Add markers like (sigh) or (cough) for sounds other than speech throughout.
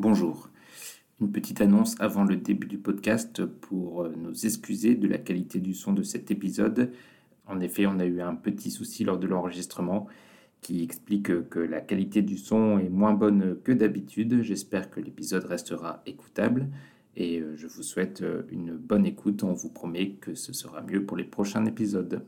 Bonjour. Une petite annonce avant le début du podcast pour euh, nous excuser de la qualité du son de cet épisode. En effet, on a eu un petit souci lors de l'enregistrement qui explique que la qualité du son est moins bonne que d'habitude. J'espère que l'épisode restera écoutable et euh, je vous souhaite euh, une bonne écoute. On vous promet que ce sera mieux pour les prochains épisodes.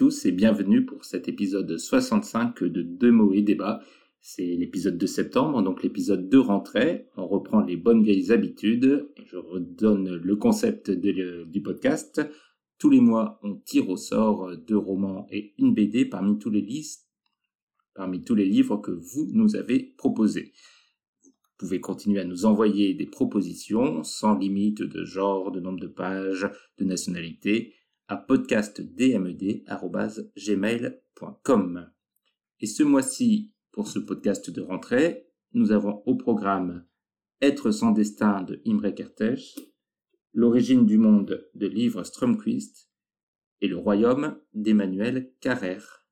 Tous et bienvenue pour cet épisode 65 de Deux mots et débat. C'est l'épisode de septembre, donc l'épisode de rentrée. On reprend les bonnes vieilles habitudes. Je redonne le concept du podcast. Tous les mois, on tire au sort deux romans et une BD parmi tous les listes, parmi tous les livres que vous nous avez proposés. Vous pouvez continuer à nous envoyer des propositions sans limite de genre, de nombre de pages, de nationalité à podcastdmed.gmail.com. Et ce mois-ci, pour ce podcast de rentrée, nous avons au programme Être sans destin de Imre Kertész, L'origine du monde de Livre Strömquist et Le royaume d'Emmanuel Carrère.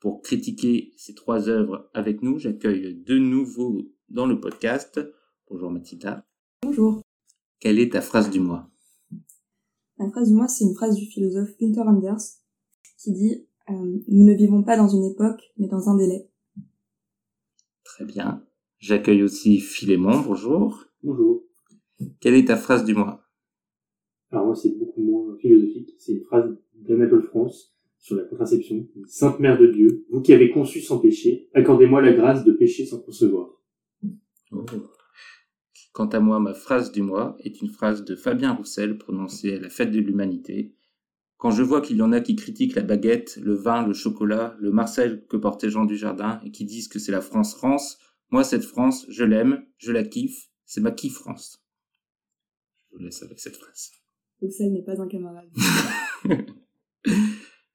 Pour critiquer ces trois œuvres avec nous, j'accueille de nouveau dans le podcast. Bonjour Mathilda. Bonjour. Quelle est ta phrase du mois? La phrase du mois, c'est une phrase du philosophe Günther Anders qui dit euh, Nous ne vivons pas dans une époque, mais dans un délai. Très bien. J'accueille aussi Philémon. Bonjour. Bonjour. Quelle est ta phrase du mois? Alors moi, c'est beaucoup moins philosophique. C'est une phrase d'Anatole France sur la contraception. Sainte Mère de Dieu, vous qui avez conçu sans péché, accordez-moi la grâce de pécher sans concevoir. Oh. Quant à moi, ma phrase du mois est une phrase de Fabien Roussel prononcée à la fête de l'humanité. Quand je vois qu'il y en a qui critiquent la baguette, le vin, le chocolat, le Marcel que portait Jean Dujardin et qui disent que c'est la France France, moi cette France, je l'aime, je la kiffe, c'est ma kiff France. Je vous laisse avec cette phrase. Roussel n'est pas un camarade. (laughs)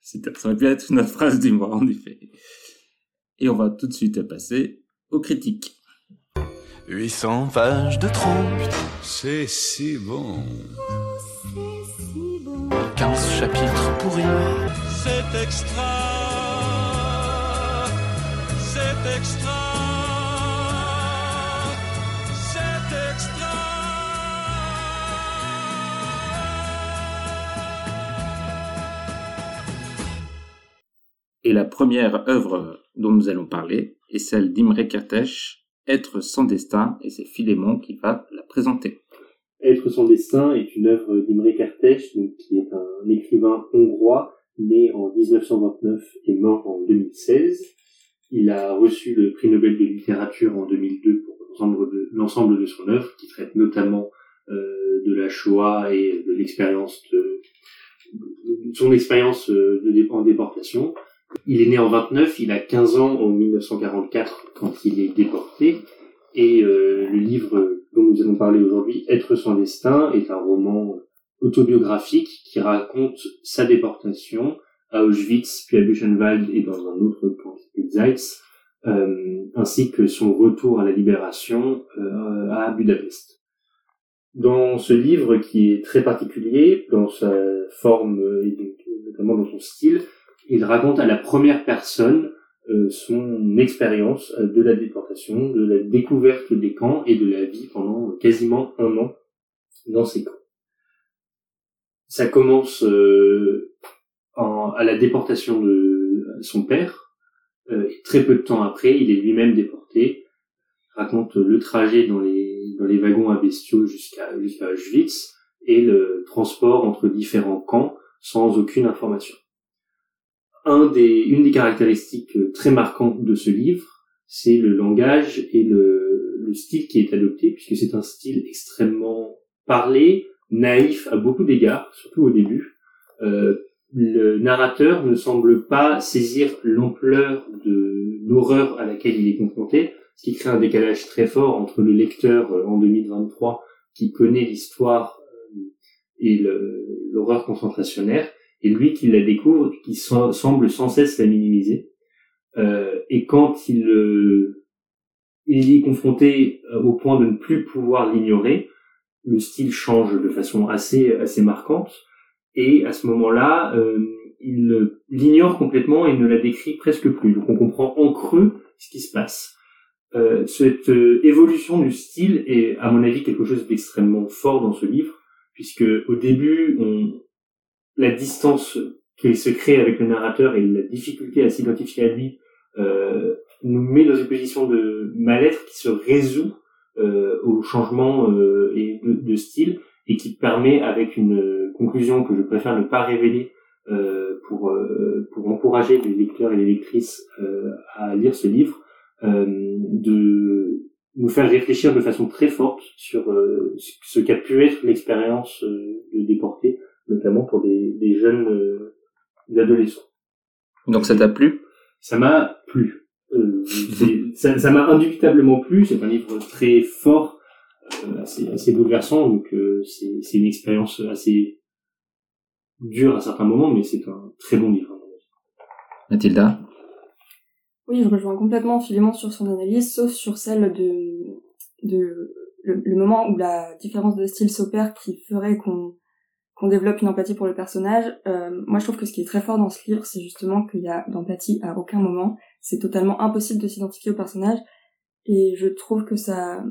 C'est- Ça aurait pu être notre phrase du mois, en effet. Et on va tout de suite passer aux critiques. 800 pages de trompe, C'est si bon. 15 chapitres pourris. C'est extra. C'est extra. C'est extra. Et la première œuvre dont nous allons parler est celle d'Imre Kertész, Être sans destin, et c'est Philémon qui va la présenter. Être sans destin est une œuvre d'Imre Kertész, qui est un écrivain hongrois, né en 1929 et mort en 2016. Il a reçu le prix Nobel de littérature en 2002 pour l'ensemble de, son œuvre, qui traite notamment euh, de la Shoah et de l'expérience de, de son expérience euh, en déportation. Il est né en 29, il a 15 ans en 1944 quand il est déporté, et euh, le livre dont nous allons parler aujourd'hui, Être sans destin, est un roman autobiographique qui raconte sa déportation à Auschwitz, puis à Buchenwald et dans un autre camp Zeitz, euh, ainsi que son retour à la libération euh, à Budapest. Dans ce livre qui est très particulier dans sa forme et donc, notamment dans son style, il raconte à la première personne euh, son expérience euh, de la déportation, de la découverte des camps et de la vie pendant quasiment un an dans ces camps. Ça commence euh, en- à la déportation de son père. euh, et très peu de temps après, il est lui-même déporté. Il raconte le trajet dans les dans les wagons à bestiaux jusqu'à jusqu'à Auschwitz et le transport entre différents camps sans aucune information un des, une des caractéristiques euh, très marquantes de ce livre, c'est le langage et le, le style qui est adopté, puisque c'est un style extrêmement parlé, naïf à beaucoup d'égards, surtout au début, euh, le narrateur ne semble pas saisir l'ampleur de l'horreur à laquelle il est confronté, ce qui crée un décalage très fort entre le lecteur euh, en 2023 qui connaît l'histoire euh, et l'horreur concentrationnaire, et lui qui la découvre, qui semble sans cesse la minimiser. Euh, et quand il, il y est confronté au point de ne plus pouvoir l'ignorer, le style change de façon assez assez marquante et à ce moment-là, euh, il l'ignore complètement et ne la décrit presque plus. Donc on comprend en creux ce qui se passe. Euh, cette euh, évolution du style est, à mon avis, quelque chose d'extrêmement fort dans ce livre, puisque au début, on, la distance qu'il se crée avec le narrateur et la difficulté à s'identifier à lui euh, nous met dans une position de mal-être qui se résout euh, au changement et de, de, style et qui permet, avec une conclusion que je préfère ne pas révéler euh, pour, euh, pour encourager les lecteurs et les lectrices euh, à lire ce livre, euh, de nous faire réfléchir de façon très forte sur euh, ce qu'a pu être l'expérience de déporter, notamment pour des, des jeunes adolescents. Donc ça t'a plu? Ça m'a plu. (laughs) ça m'a indubitablement plu. C'est un livre très fort euh, assez, assez bouleversant. Donc euh, c'est une expérience assez dure à certains moments, mais c'est un très bon livre. Mathilda? Oui, je rejoins complètement Philémon sur son analyse, sauf sur celle de, de le, moment où la différence de style s'opère qui ferait qu'on qu'on développe une empathie pour le personnage. Euh, moi, je trouve que ce qui est très fort dans ce livre, c'est justement qu'il y a d'empathie à aucun moment. C'est totalement impossible de s'identifier au personnage. Et je trouve que ça,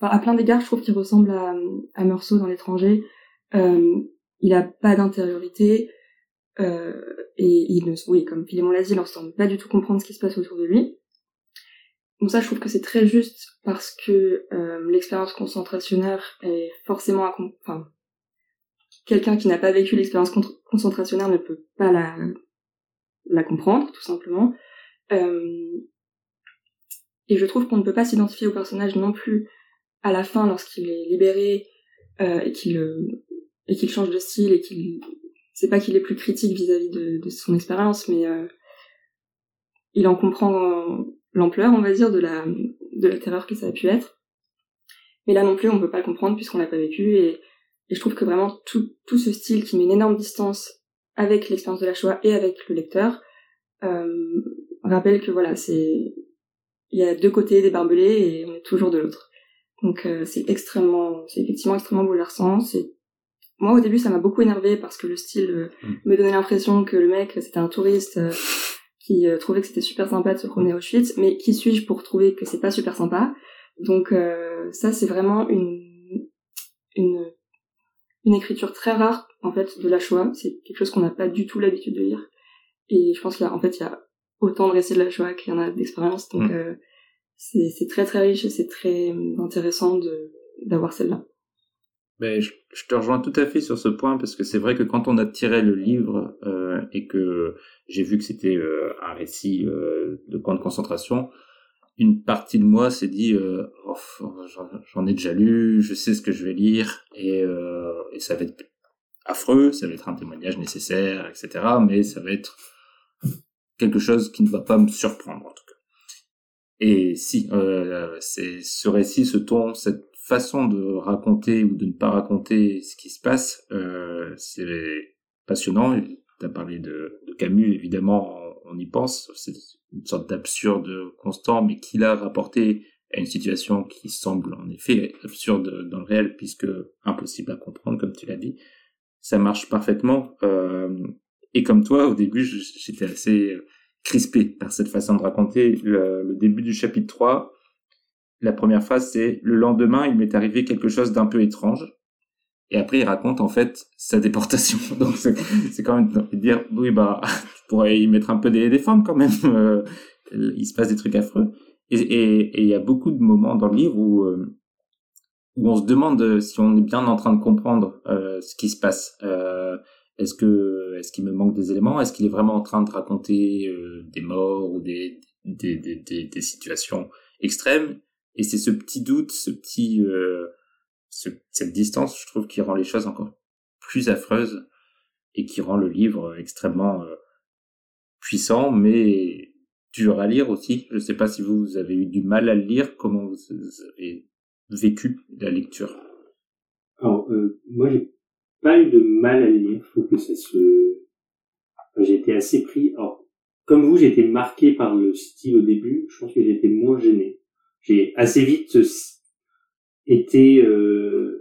à plein d'égards, je trouve qu'il ressemble à, à Meursault dans l'étranger. Euh, il a pas d'intériorité euh, et il ne, oui, comme Philémon l'a dit, il ne semble pas du tout comprendre ce qui se passe autour de lui. Donc ça, je trouve que c'est très juste parce que l'expérience concentrationnaire est forcément, enfin, quelqu'un qui n'a pas vécu l'expérience concentrationnaire ne peut pas la, comprendre, tout simplement. Euh, et je trouve qu'on ne peut pas s'identifier au personnage non plus à la fin, lorsqu'il est libéré euh, et qu'il et qu'il change de style et qu'il c'est pas qu'il est plus critique vis-à-vis de, son expérience, mais euh, il en comprend l'ampleur, on va dire, de la de la terreur que ça a pu être. Mais là non plus, on peut pas le comprendre puisqu'on l'a pas vécu et, et je trouve que vraiment tout tout ce style qui met une énorme distance avec l'expérience de la Shoah et avec le lecteur euh, rappelle que voilà, c'est il y a deux côtés des barbelés et on est toujours de l'autre. Donc euh, c'est extrêmement, c'est effectivement extrêmement bouleversant. C'est moi au début ça m'a beaucoup énervé parce que le style euh, mm. me donnait l'impression que le mec c'était un touriste euh, qui trouvait que c'était super sympa de se promener au Auschwitz, mais qui suis-je pour trouver que c'est pas super sympa? Donc ça c'est vraiment une une une écriture très rare en fait de la Shoah. C'est quelque chose qu'on n'a pas du tout l'habitude de lire. Et je pense qu'il y a en fait il y a autant de récits de la Shoah qu'il y en a d'expérience. Donc mm c'est très très riche et c'est très euh, intéressant d'avoir celle-là. Ben, je, je, te rejoins tout à fait sur ce point parce que c'est vrai que quand on a tiré le livre euh, et que j'ai vu que c'était euh, un récit euh, de camp de concentration, une partie de moi s'est dit euh, oh, j'en ai déjà lu, je sais ce que je vais lire et, euh, ça va être affreux, ça va être un témoignage nécessaire, etc. Mais ça va être quelque chose qui ne va pas me surprendre en tout cas. Et si, euh, c'est ce récit, ce ton, cette façon de raconter ou de ne pas raconter ce qui se passe, c'est passionnant. Tu as parlé de, Camus, évidemment, on, y pense. Une sorte d'absurde constant, mais qui l'a rapporté à une situation qui semble en effet absurde dans le réel, puisque impossible à comprendre, comme tu l'as dit. Ça marche parfaitement. Euh, et comme toi, au début, j'étais assez crispé par cette façon de raconter le, début du chapitre 3. La première phrase, c'est le lendemain, il m'est arrivé quelque chose d'un peu étrange. Et après, il raconte en fait sa déportation. (laughs) Donc c'est quand même dire oui bah (laughs) tu pourrais y mettre un peu des, des formes quand même. (laughs) Euh, il se passe des trucs affreux. Et il y a beaucoup de moments dans le livre où euh, où on se demande si on est bien en train de comprendre euh, ce qui se passe. Euh, est-ce que est-ce qu'il me manque des éléments? Est-ce qu'il est vraiment en train de raconter euh, des morts ou des des, des, des, situations extrêmes? Et c'est ce petit doute, ce petit euh, cette distance, je trouve, qui rend les choses encore plus affreuses. et qui rend le livre extrêmement euh, puissant, mais dur à lire aussi. Je ne sais pas si vous avez eu du mal à le lire, comment vous avez vécu la lecture. Alors, euh, moi, j'ai pas eu de mal à le lire. Je trouve que ça se... J'ai été assez pris. Alors, comme vous, j'ai été marqué par le style au début. Je pense que j'ai été moins gêné. J'ai assez vite été euh,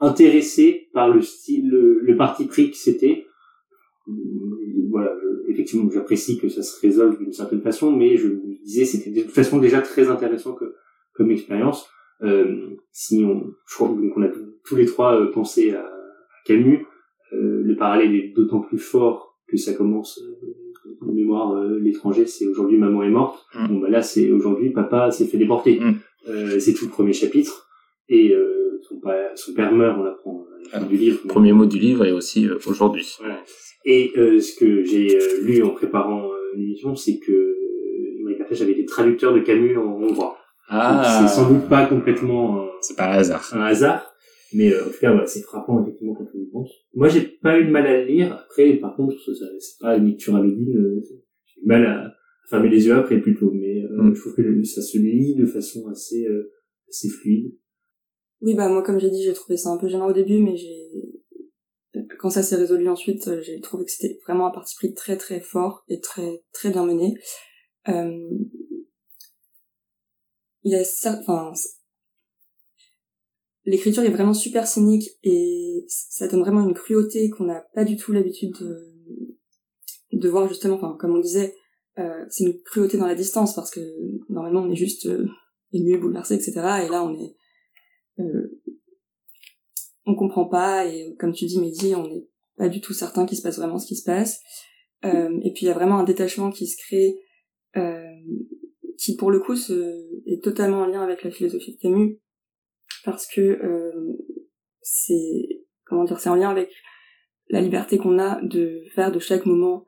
intéressé par le style, le, le parti pris que c'était. Voilà, je- effectivement, j'apprécie que ça se résolve d'une certaine façon, mais je me disais c'était de toute façon déjà très intéressant que, comme expérience. Euh, si on, je crois donc on a tous les trois euh, pensé à, à Camus, euh, le parallèle est d'autant plus fort que ça commence euh, en mémoire euh, l'étranger, c'est aujourd'hui maman est morte. Mm. Bon bah là c'est aujourd'hui papa s'est fait déporter. Mm. Euh, c'est tout le premier chapitre et euh, son, pa- son père meurt, on l'apprend à la fin Alors, du livre. mais- Premier mot du livre et aussi euh, aujourd'hui. voilà. Et euh, ce que j'ai euh, lu en préparant euh, l'émission, c'est que euh, Imre Kertész avait été traducteur de Camus en hongrois. Donc, C'est sans doute pas complètement euh, c'est pas un hasard. un hasard, mais euh, en tout cas, voilà, c'est frappant effectivement quand on y pense. Moi, j'ai pas eu de mal à le lire. Après, par contre, c'est pas une lecture anodine. euh, J'ai du mal à fermer les yeux après plutôt, mais euh, Mm. je trouve que ça se lit de façon assez euh, assez fluide. Oui, bah moi, comme j'ai dit, j'ai trouvé ça un peu gênant au début, mais j'ai quand ça s'est résolu ensuite, euh, j'ai trouvé que c'était vraiment un parti pris très très fort et très très bien mené. Euh... Il y a cer- enfin l'écriture est vraiment super cynique et ça donne vraiment une cruauté qu'on n'a pas du tout l'habitude de, de voir justement. Enfin, comme on disait, euh, c'est une cruauté dans la distance parce que normalement on est juste euh, ému, bouleversé, etc. Et là, on est euh, on comprend pas et comme tu dis Mehdi on n'est pas du tout certain qu'il se passe vraiment ce qui se passe. Euh, et puis il y a vraiment un détachement qui se crée euh, qui pour le coup se, est totalement en lien avec la philosophie de Camus parce que euh, c'est comment dire c'est en lien avec la liberté qu'on a de faire de chaque moment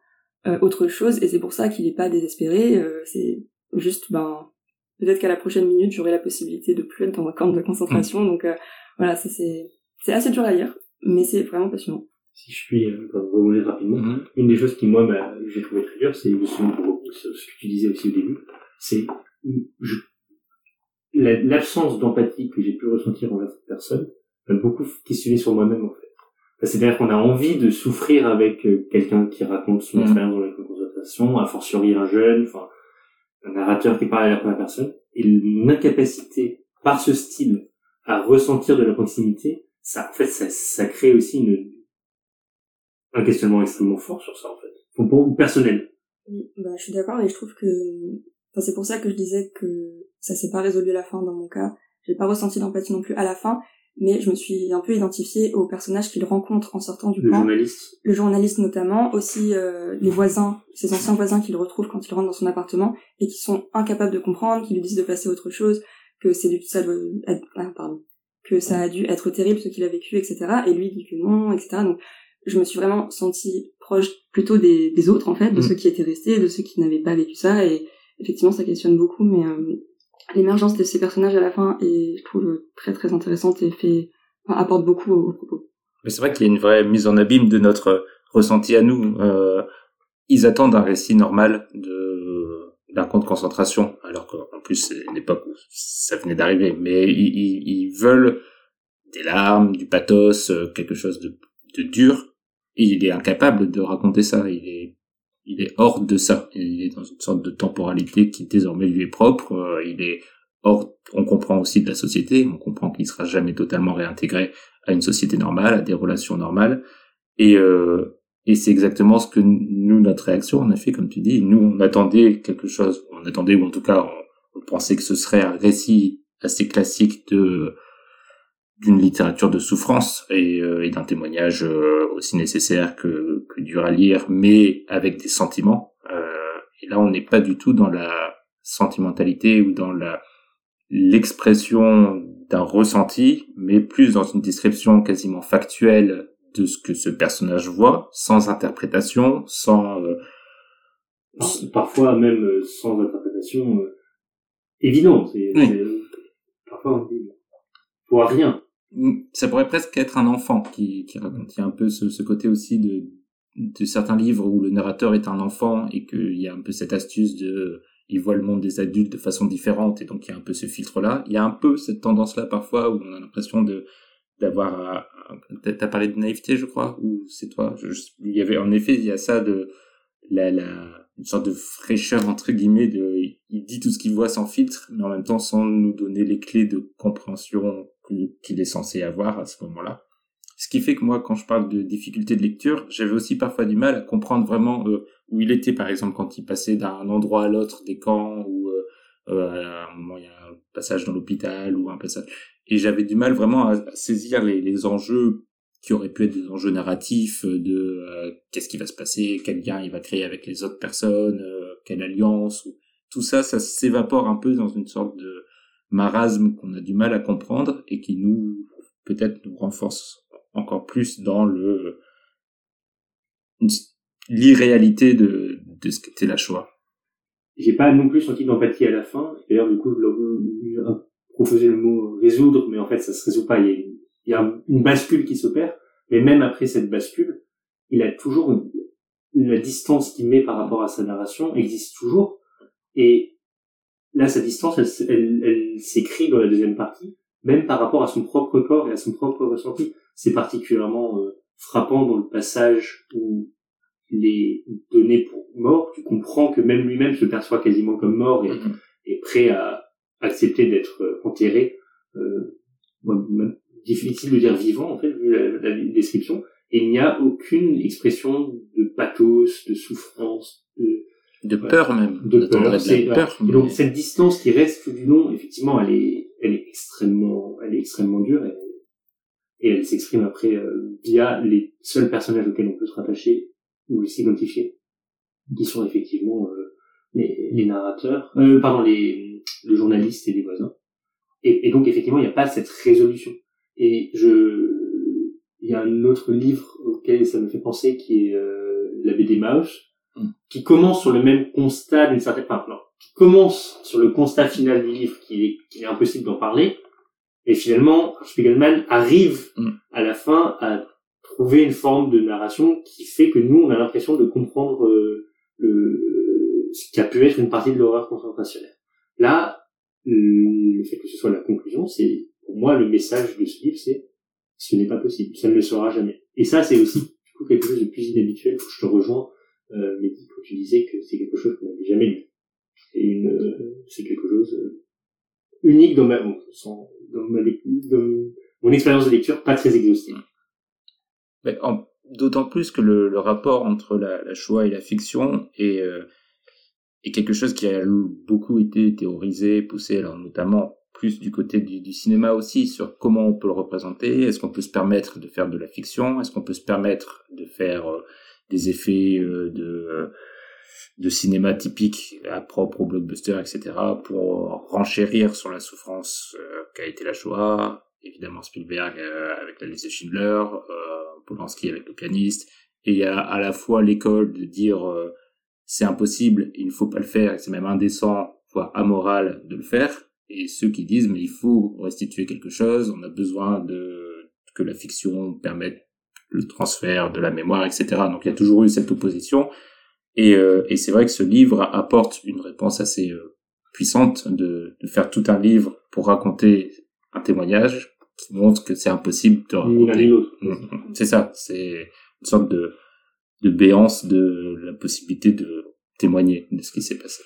autre chose et c'est pour ça qu'il n'est pas désespéré. C'est juste ben peut-être qu'à la prochaine minute j'aurai la possibilité de plus être dans un camp de concentration donc euh, voilà ça c'est c'est assez dur à lire mais c'est vraiment passionnant Si je puis euh, rebondir rapidement, Mhm. une des choses qui moi m'a- j'ai trouvé très dur, c'est justement pour ce que tu disais aussi au début, c'est l'absence d'empathie que j'ai pu ressentir envers cette personne m'a beaucoup questionné sur moi-même en fait. C'est-à-dire qu'on a envie de souffrir avec euh, quelqu'un qui raconte son Mhm. expérience dans la concertation, a fortiori un jeune, enfin un narrateur qui parle à la première personne, et mon incapacité par ce style à ressentir de la proximité, ça en fait ça, ça crée aussi une un questionnement extrêmement fort sur ça en fait. Pour, pour personnel. Oui, bah, je suis d'accord et je trouve que, enfin, c'est pour ça que je disais que ça s'est pas résolu à la fin dans mon cas. J'ai pas ressenti d'empathie non plus à la fin, mais je me suis un peu identifiée au personnage qu'il rencontre en sortant du Le camp. journaliste. Le journaliste notamment, aussi euh, les voisins, ses anciens voisins qu'il retrouve quand il rentre dans son appartement et qui sont incapables de comprendre, qui lui disent de passer à autre chose, que c'est du, ça doit être- ah, pardon, que ça a dû être terrible ce qu'il a vécu, etc. Et lui dit que non, etc. Donc je me suis vraiment sentie proche plutôt des, des autres en fait, de Mm. ceux qui étaient restés, de ceux qui n'avaient pas vécu ça. Et effectivement, ça questionne beaucoup, mais euh, l'émergence de ces personnages à la fin est, je trouve, très très intéressante et fait enfin, apporte beaucoup au, propos. Mais c'est vrai qu'il y a une vraie mise en abîme de notre ressenti à nous. Euh, ils attendent un récit normal de d'un camp de concentration, alors qu'en plus c'est l'époque où ça venait d'arriver. Mais ils, ils, ils veulent des larmes, du pathos, euh, quelque chose de, de dur. Et il est incapable de raconter ça. Il est il est hors de ça. Il est dans une sorte de temporalité qui désormais lui est propre. Euh, il est hors. On comprend aussi de la société. On comprend qu'il sera jamais totalement réintégré à une société normale, à des relations normales. Et, euh, et c'est exactement ce que nous, notre réaction, on a fait, comme tu dis. Nous, on attendait quelque chose. On attendait, ou en tout cas, on, on pensait que ce serait un récit assez classique de d'une littérature de souffrance et, euh, et d'un témoignage euh, aussi nécessaire que, que dur à lire, mais avec des sentiments. Euh, et là, on n'est pas du tout dans la sentimentalité ou dans la l'expression d'un ressenti, mais plus dans une description quasiment factuelle de ce que ce personnage voit, sans interprétation, sans... euh, Par- Parfois même euh, sans interprétation euh, évidente. Oui. Parfois on dit, pour rien. Ça pourrait presque être un enfant qui, raconte. Il y a un peu ce, côté aussi de, certains livres où le narrateur est un enfant et qu'il y a un peu cette astuce de il voit le monde des adultes de façon différente et donc il y a un peu ce filtre là il y a un peu cette tendance là parfois où on a l'impression de d'avoir t'as parlé de naïveté je crois ou c'est toi? Il y avait en effet il y a ça de la, la une sorte de fraîcheur entre guillemets de il dit tout ce qu'il voit sans filtre mais en même temps sans nous donner les clés de compréhension qu'il est censé avoir à ce moment-là. Ce qui fait que moi, quand je parle de difficulté de lecture, j'avais aussi parfois du mal à comprendre vraiment euh, où il était, par exemple, quand il passait d'un endroit à l'autre des camps, ou euh, euh, à un moment il y a un passage dans l'hôpital, ou un passage... Et j'avais du mal vraiment à, saisir les, enjeux qui auraient pu être des enjeux narratifs de qu'est-ce qui va se passer, quel lien il va créer avec les autres personnes, quelle alliance, ou... tout ça, ça s'évapore un peu dans une sorte de marasme qu'on a du mal à comprendre et qui nous peut-être nous renforce encore plus dans le l'irréalité de, de ce qu'était la Shoah. J'ai pas non plus senti d'empathie à la fin. D'ailleurs, du coup, je proposé le mot résoudre, mais en fait, ça se résout pas. Il y a, il y a une bascule qui s'opère, mais même après cette bascule, il a toujours une, la distance qu'il met par rapport à sa narration existe toujours. Et là, sa distance, elle, elle, elle s'écrit dans la deuxième partie, même par rapport à son propre corps et à son propre ressenti. C'est particulièrement euh, frappant dans le passage où il est donné pour mort. Tu comprends que même lui-même se perçoit quasiment comme mort et mm-hmm. est prêt à accepter d'être euh, enterré. Euh, difficile de dire vivant en fait vu la, description. Et il n'y a aucune expression de pathos, de souffrance, de de peur même de peur, peur et donc cette distance qui reste tout du long effectivement elle est elle est extrêmement elle est extrêmement dure et et elle s'exprime après euh, via les seuls personnages auxquels on peut se rattacher ou s'identifier, qui sont effectivement euh, les, les, narrateurs, euh, pardon, les, les journalistes et les voisins. Et, et donc effectivement, il n'y a pas cette résolution. Et je, il y a un autre livre auquel ça me fait penser qui est euh, la BD Mouse. Qui commence sur le même constat d'une certaine, enfin non, qui commence sur le constat final du livre qu'il est, qu'il est impossible d'en parler, et finalement, Spiegelman arrive mm. à la fin à trouver une forme de narration qui fait que nous, on a l'impression de comprendre euh, le, ce qui a pu être une partie de l'horreur concentrationnelle. Là, le fait que ce soit la conclusion, c'est pour moi le message de ce livre, c'est ce n'est pas possible, ça ne le sera jamais. Et ça, c'est aussi du coup quelque chose de plus inhabituel. Je te rejoins, euh, Mehdi, quand tu disais que c'est quelque chose qu'on n'avait jamais lu. C'est une, euh, c'est quelque chose euh, unique dans ma, mon expérience de lecture pas très exhaustive. D'autant plus que le, rapport entre la, la, Shoah et la fiction est, euh, est quelque chose qui a beaucoup été théorisé, poussé, alors notamment plus du côté du, cinéma aussi, sur comment on peut le représenter, est-ce qu'on peut se permettre de faire de la fiction, est-ce qu'on peut se permettre de faire des effets euh, de de cinéma typique à propre au blockbuster, etc., pour renchérir sur la souffrance euh, qu'a été la Shoah, évidemment Spielberg euh, avec la liste de Schindler, euh, Polanski avec le pianiste, et il y a à la fois l'école de dire euh, c'est impossible, il ne faut pas le faire, c'est même indécent, voire amoral de le faire, et ceux qui disent mais il faut restituer quelque chose, on a besoin de que la fiction permette le transfert de la mémoire, etc. Donc il y a toujours eu cette opposition, et, euh, et c'est vrai que ce livre apporte une réponse assez euh, puissante de, de, faire tout un livre pour raconter un témoignage qui montre que c'est impossible de raconter. Mm-hmm. C'est ça, c'est une sorte de, de béance de la possibilité de témoigner de ce qui s'est passé.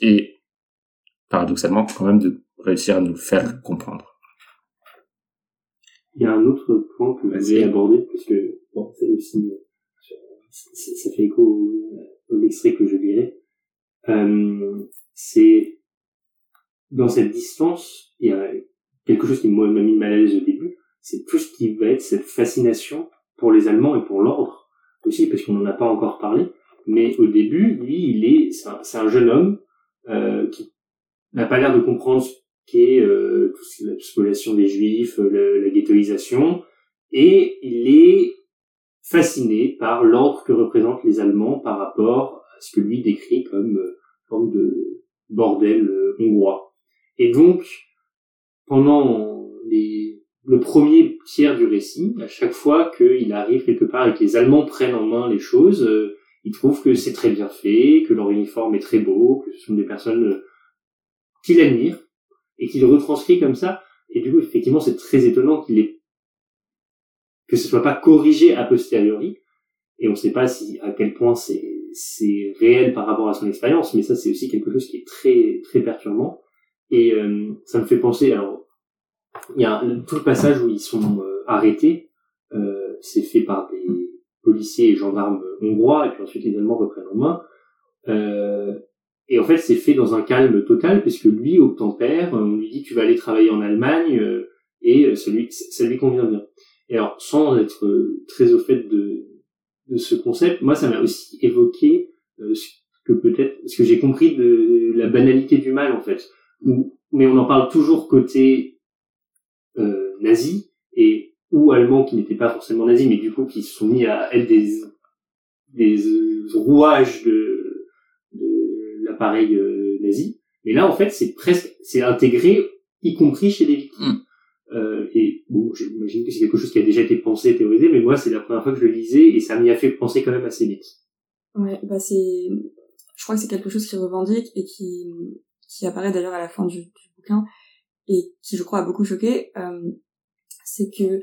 Et paradoxalement, quand même de réussir à nous faire comprendre. Il y a un autre point que vous avez abordé, parce que bon, c'est aussi ça, fait écho au, l'extrait que je lirai. Euh, c'est dans cette distance, il y a quelque chose qui m'a mis mal à l'aise au début, c'est tout ce qui va être cette fascination pour les Allemands et pour l'ordre aussi, parce qu'on n'en a pas encore parlé. Mais au début, lui, il est, c'est un, jeune homme euh, qui n'a pas l'air de comprendre ce qu'est euh, la spoliation des Juifs, la ghettoisation, et il est fasciné par l'ordre que représentent les Allemands par rapport à ce que lui décrit comme euh, forme de bordel euh, hongrois. Et donc, pendant les le premier tiers du récit, à chaque fois qu'il arrive quelque part et que les Allemands prennent en main les choses, euh, ils trouvent que c'est très bien fait, que leur uniforme est très beau, que ce sont des personnes euh, qu'il admire et qu'il retranscrit comme ça. Et du coup, effectivement, c'est très étonnant qu'il ait que ce soit pas corrigé a posteriori. Et on ne sait pas si à quel point c'est c'est réel par rapport à son expérience, mais ça c'est aussi quelque chose qui est très très perturbant. Et euh, ça me fait penser alors il y a tout le passage où ils sont euh, arrêtés, euh, c'est fait par des policiers et gendarmes hongrois, et puis ensuite les Allemands reprennent en main. Euh, et en fait, c'est fait dans un calme total, puisque lui obtempère, on lui dit tu vas aller travailler en Allemagne, euh, et ça lui, ça lui convient bien. Et alors, sans être très au fait de, de ce concept, moi, ça m'a aussi évoqué euh, ce que peut-être, ce que j'ai compris de la banalité du mal, en fait. mais on en parle toujours côté euh, nazi et ou allemands qui n'étaient pas forcément nazis, mais du coup qui se sont mis à être des des rouages de l'appareil euh, nazi. Mais là, en fait, c'est presque, c'est intégré, y compris chez les victimes. Mm. Euh, et bon, j'imagine que c'est quelque chose qui a déjà été pensé, théorisé, mais moi, c'est la première fois que je le lisais et ça m'y a fait penser quand même assez vite. Ouais, bah c'est, je crois que c'est quelque chose qui revendique et qui, qui apparaît d'ailleurs à la fin du, du, bouquin et qui, je crois, a beaucoup choqué. Euh, c'est que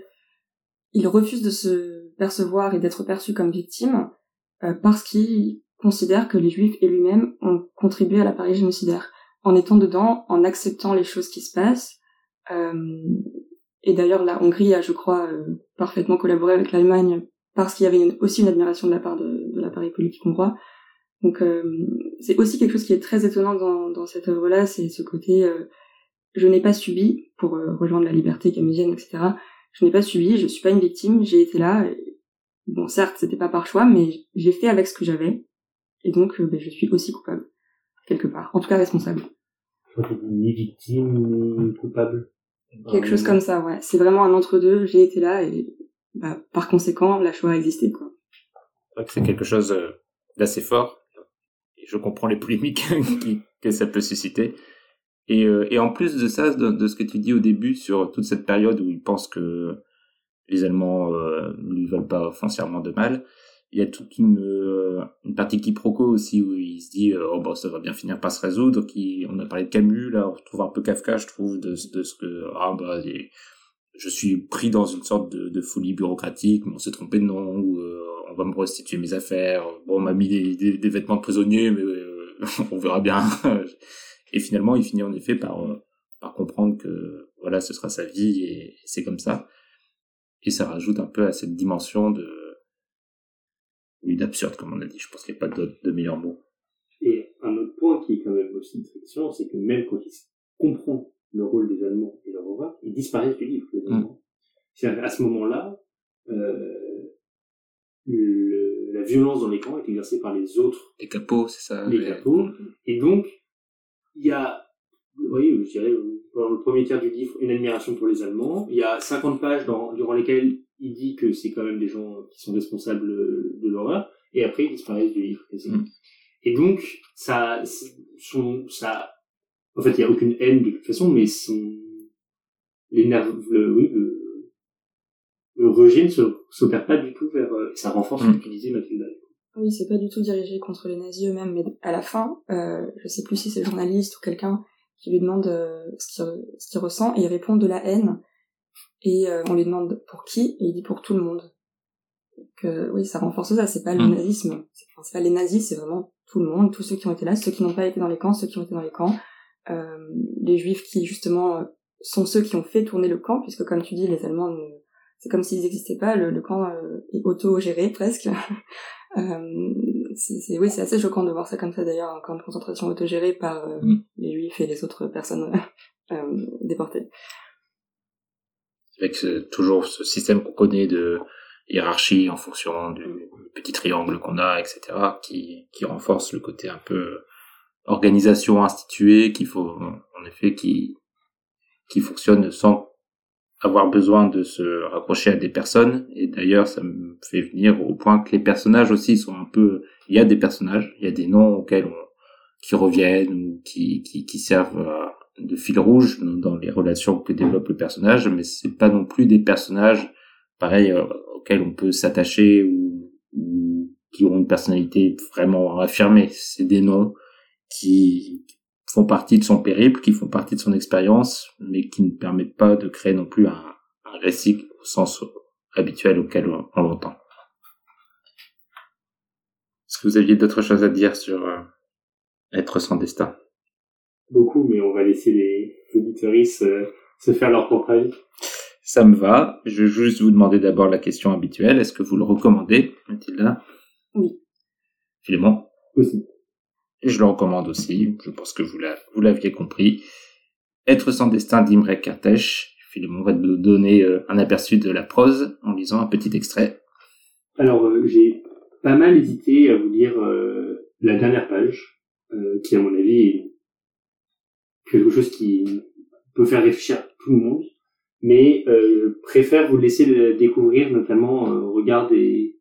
il refuse de se percevoir et d'être perçu comme victime euh, parce qu'il considère que les juifs et lui-même ont contribué à l'appareil génocidaire en étant dedans, en acceptant les choses qui se passent. Euh, et d'ailleurs, la Hongrie a, je crois, euh, parfaitement collaboré avec l'Allemagne parce qu'il y avait aussi une admiration de la part de, l'appareil politique hongrois. Donc, euh, c'est aussi quelque chose qui est très étonnant dans, dans cette œuvre-là, c'est ce côté je n'ai pas subi pour rejoindre la liberté camusienne, etc. Je n'ai pas subi, je suis pas une victime, j'ai été là. bon, certes, c'était pas par choix, mais j'ai fait avec ce que j'avais, et donc ben, je suis aussi coupable quelque part, en tout cas responsable. Ni victime ni coupable. Quelque chose comme ça, ouais. C'est vraiment un entre-deux. J'ai été là et bah, par conséquent, la choix a existé, quoi. C'est quelque chose euh, d'assez fort. Et je comprends les polémiques (laughs) que ça peut susciter. Et, euh, et en plus de ça, de, ce que tu dis au début sur toute cette période où il pense que les Allemands euh, ne lui veulent pas foncièrement de mal, il y a toute une, euh, une partie quiproquo aussi où il se dit euh, oh bon ça va bien finir par se résoudre. Qui on a parlé de Camus là on retrouve un peu Kafka je trouve de, de ce que ah bah je suis pris dans une sorte de, folie bureaucratique mais on s'est trompé de nom euh, on va me restituer mes affaires. Bon on m'a mis des, des, vêtements de prisonnier mais (laughs) on verra bien. (laughs) Et finalement il finit en effet par par comprendre que voilà ce sera sa vie et c'est comme ça. Et ça rajoute un peu à cette dimension de oui, d'absurde, comme on a dit. Je pense qu'il n'y a pas de, de meilleur mot. Et un autre point qui est quand même aussi très excellent, c'est que même quand il comprend le rôle des Allemands et leur horreur, ils disparaissent du livre, les mm. Allemands. C'est-à-dire à ce moment-là, euh, le, la violence dans les camps est exercée par les autres. Les capots, c'est ça. Les capots. Et donc, il y a, vous voyez, je dirais, dans le premier tiers du livre, une admiration pour les Allemands. Il y a 50 pages dans, durant lesquelles il dit que c'est quand même des gens qui sont responsables de l'horreur, et après ils disparaissent du livre. Mm. Et donc, ça, son, ça, en fait, il n'y a aucune haine de toute façon, mais son, les le, oui, le, le rejet ne s'opère pas du tout vers, euh, ça renforce mm. ce que Mathilda. Oui, c'est pas du tout dirigé contre les nazis eux-mêmes, mais à la fin, euh, je sais plus si c'est le journaliste ou quelqu'un qui lui demande euh, ce qu'il ressent, et il répond de la haine, et euh, on lui demande pour qui, et il dit pour tout le monde. Que oui, ça renforce ça, c'est pas le mm. nazisme, c'est pas les nazis, c'est vraiment tout le monde, tous ceux qui ont été là, ceux qui n'ont pas été dans les camps, ceux qui ont été dans les camps, euh, les juifs qui justement sont ceux qui ont fait tourner le camp, puisque comme tu dis, les Allemands, c'est comme s'ils n'existaient pas, le, camp euh, est auto-géré presque. (laughs) euh, c'est, oui, c'est assez choquant de voir ça comme ça d'ailleurs, un camp de concentration autogéré par mm. les juifs et les autres personnes (laughs) déportées avec toujours ce système qu'on connaît de hiérarchie en fonction du petit triangle qu'on a, etc., qui, qui renforce le côté un peu organisation instituée, qu'il faut, en effet, qui, qui fonctionne sans avoir besoin de se raccrocher à des personnes. Et d'ailleurs, ça me fait venir au point que les personnages aussi sont un peu, il y a des personnages, il y a des noms auxquels on, qui reviennent ou qui, qui, qui servent de fil rouge dans les relations que développe le personnage, mais c'est pas non plus des personnages pareil euh, auxquels on peut s'attacher ou, qui ont une personnalité vraiment affirmée. C'est des noms qui font partie de son périple, qui font partie de son expérience, mais qui ne permettent pas de créer non plus un, récit au sens habituel auquel on, l'entend. Est-ce que vous aviez d'autres choses à dire sur euh, être sans destin? Beaucoup, mais on va laisser les auditoristes euh, se faire leur propre avis. Ça me va. Je vais juste vous demander d'abord la question habituelle. Est-ce que vous le recommandez, Mathilda? Oui. Philémon? Aussi. Et je le recommande aussi. Je pense que vous la- vous l'aviez compris. Être sans destin d'Imre Kertész. Philémon va nous donner euh, un aperçu de la prose en lisant un petit extrait. Alors, euh, j'ai pas mal hésité à vous lire euh, la dernière page, euh, qui à mon avis est quelque chose qui peut faire réfléchir tout le monde, mais euh, je préfère vous laisser le découvrir, notamment euh, au regard des,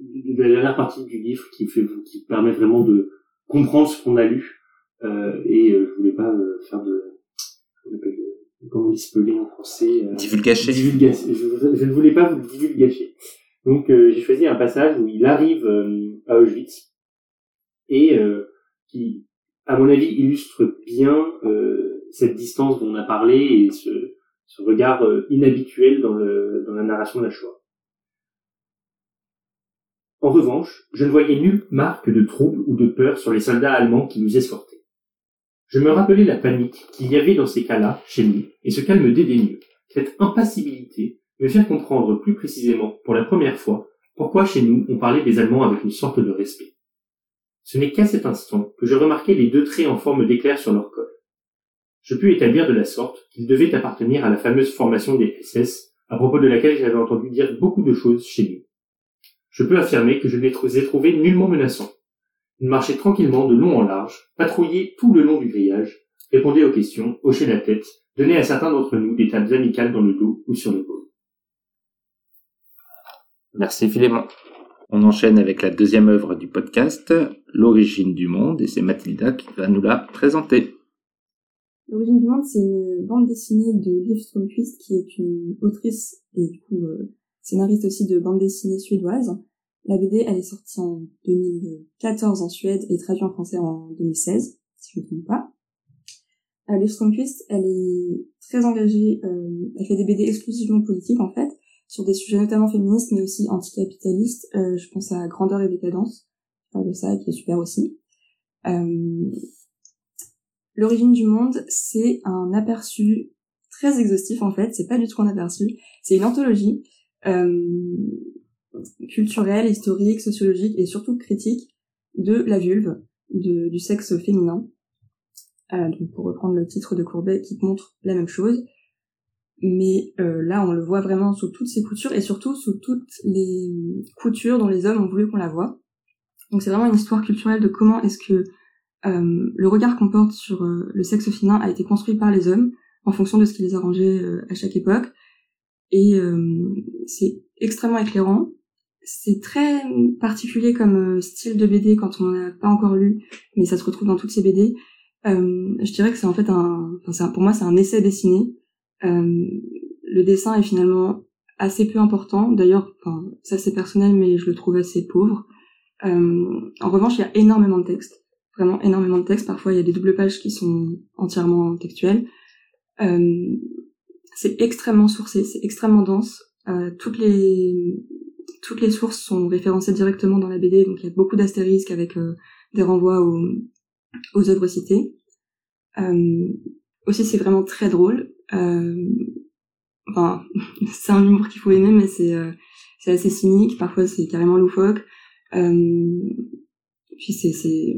de la dernière partie du livre qui, fait, qui permet vraiment de comprendre ce qu'on a lu, euh, et euh, je voulais pas euh, faire de... comment de- Comment on dit speler en français euh, divulgation. Je, je ne voulais pas vous le divulgacher. Donc euh, j'ai choisi un passage où il arrive euh, à Auschwitz et euh, qui, à mon avis, illustre bien euh, cette distance dont on a parlé et ce, ce regard euh, inhabituel dans, la narration de. En revanche, je ne voyais nulle marque de trouble ou de peur sur les soldats allemands qui nous escortaient. Je me rappelais la panique qu'il y avait dans ces cas-là, chez nous, et ce calme dédaigneux, cette impassibilité, me firent comprendre plus précisément, pour la première fois, pourquoi chez nous on parlait des Allemands avec une sorte de respect. Ce n'est qu'à cet instant que je remarquai les deux traits en forme d'éclair sur leur col. Je pus établir de la sorte qu'ils devaient appartenir à la fameuse formation des SS, à propos de laquelle j'avais entendu dire beaucoup de choses chez nous. Je peux affirmer que je ne les ai trouvés nullement menaçants. Ils marchaient tranquillement de long en large, patrouillaient tout le long du grillage, répondaient aux questions, hochaient la tête, donnaient à certains d'entre nous des tapes amicales dans le dos ou sur l'épaule. Merci Philémon. On enchaîne avec la deuxième œuvre du podcast, L'origine du monde, et c'est Mathilda qui va nous la présenter. L'origine du monde, c'est une bande dessinée de Liv Strömquist, qui est une autrice et du coup euh, scénariste aussi de bande dessinée suédoise. La BD, elle est sortie en 2014 en Suède et traduite en français en 2016, si je ne me trompe pas. Euh, Liv Strömquist, elle est très engagée, euh, elle fait des BD exclusivement politiques en fait, sur des sujets notamment féministes, mais aussi anticapitalistes. Euh, je pense à Grandeur et Décadence, je parle de ça, qui est super aussi. Euh, L'origine du monde, c'est un aperçu très exhaustif en fait, c'est pas du tout un aperçu, c'est une anthologie euh, culturelle, historique, sociologique et surtout critique de la vulve, du sexe féminin. Euh, donc pour reprendre le titre de Courbet qui montre la même chose, mais euh, là on le voit vraiment sous toutes ses coutures et surtout sous toutes les coutures dont les hommes ont voulu qu'on la voie. Donc c'est vraiment une histoire culturelle de comment est-ce que euh, le regard qu'on porte sur euh, le sexe féminin a été construit par les hommes en fonction de ce qui les arrangeait euh, à chaque époque. Et c'est extrêmement éclairant. C'est très particulier comme style de BD quand on n'a pas encore lu, mais ça se retrouve dans toutes ces BD. Je dirais que c'est en fait un, un- pour moi c'est un essai dessiné. Le dessin est finalement assez peu important. D'ailleurs, ça c'est personnel, mais je le trouve assez pauvre. En revanche, il y a énormément de textes vraiment énormément de textes. Parfois, il y a des doubles pages qui sont entièrement textuelles. Euh, c'est extrêmement sourcé, c'est extrêmement dense. Euh, toutes les toutes les sources sont référencées directement dans la BD, donc il y a beaucoup d'astérisques avec euh, des renvois aux, aux œuvres citées. Euh, aussi, c'est vraiment très drôle. Euh, enfin, (laughs) c'est un humour qu'il faut aimer, mais c'est c'est assez cynique. Parfois, c'est carrément loufoque. Puis c'est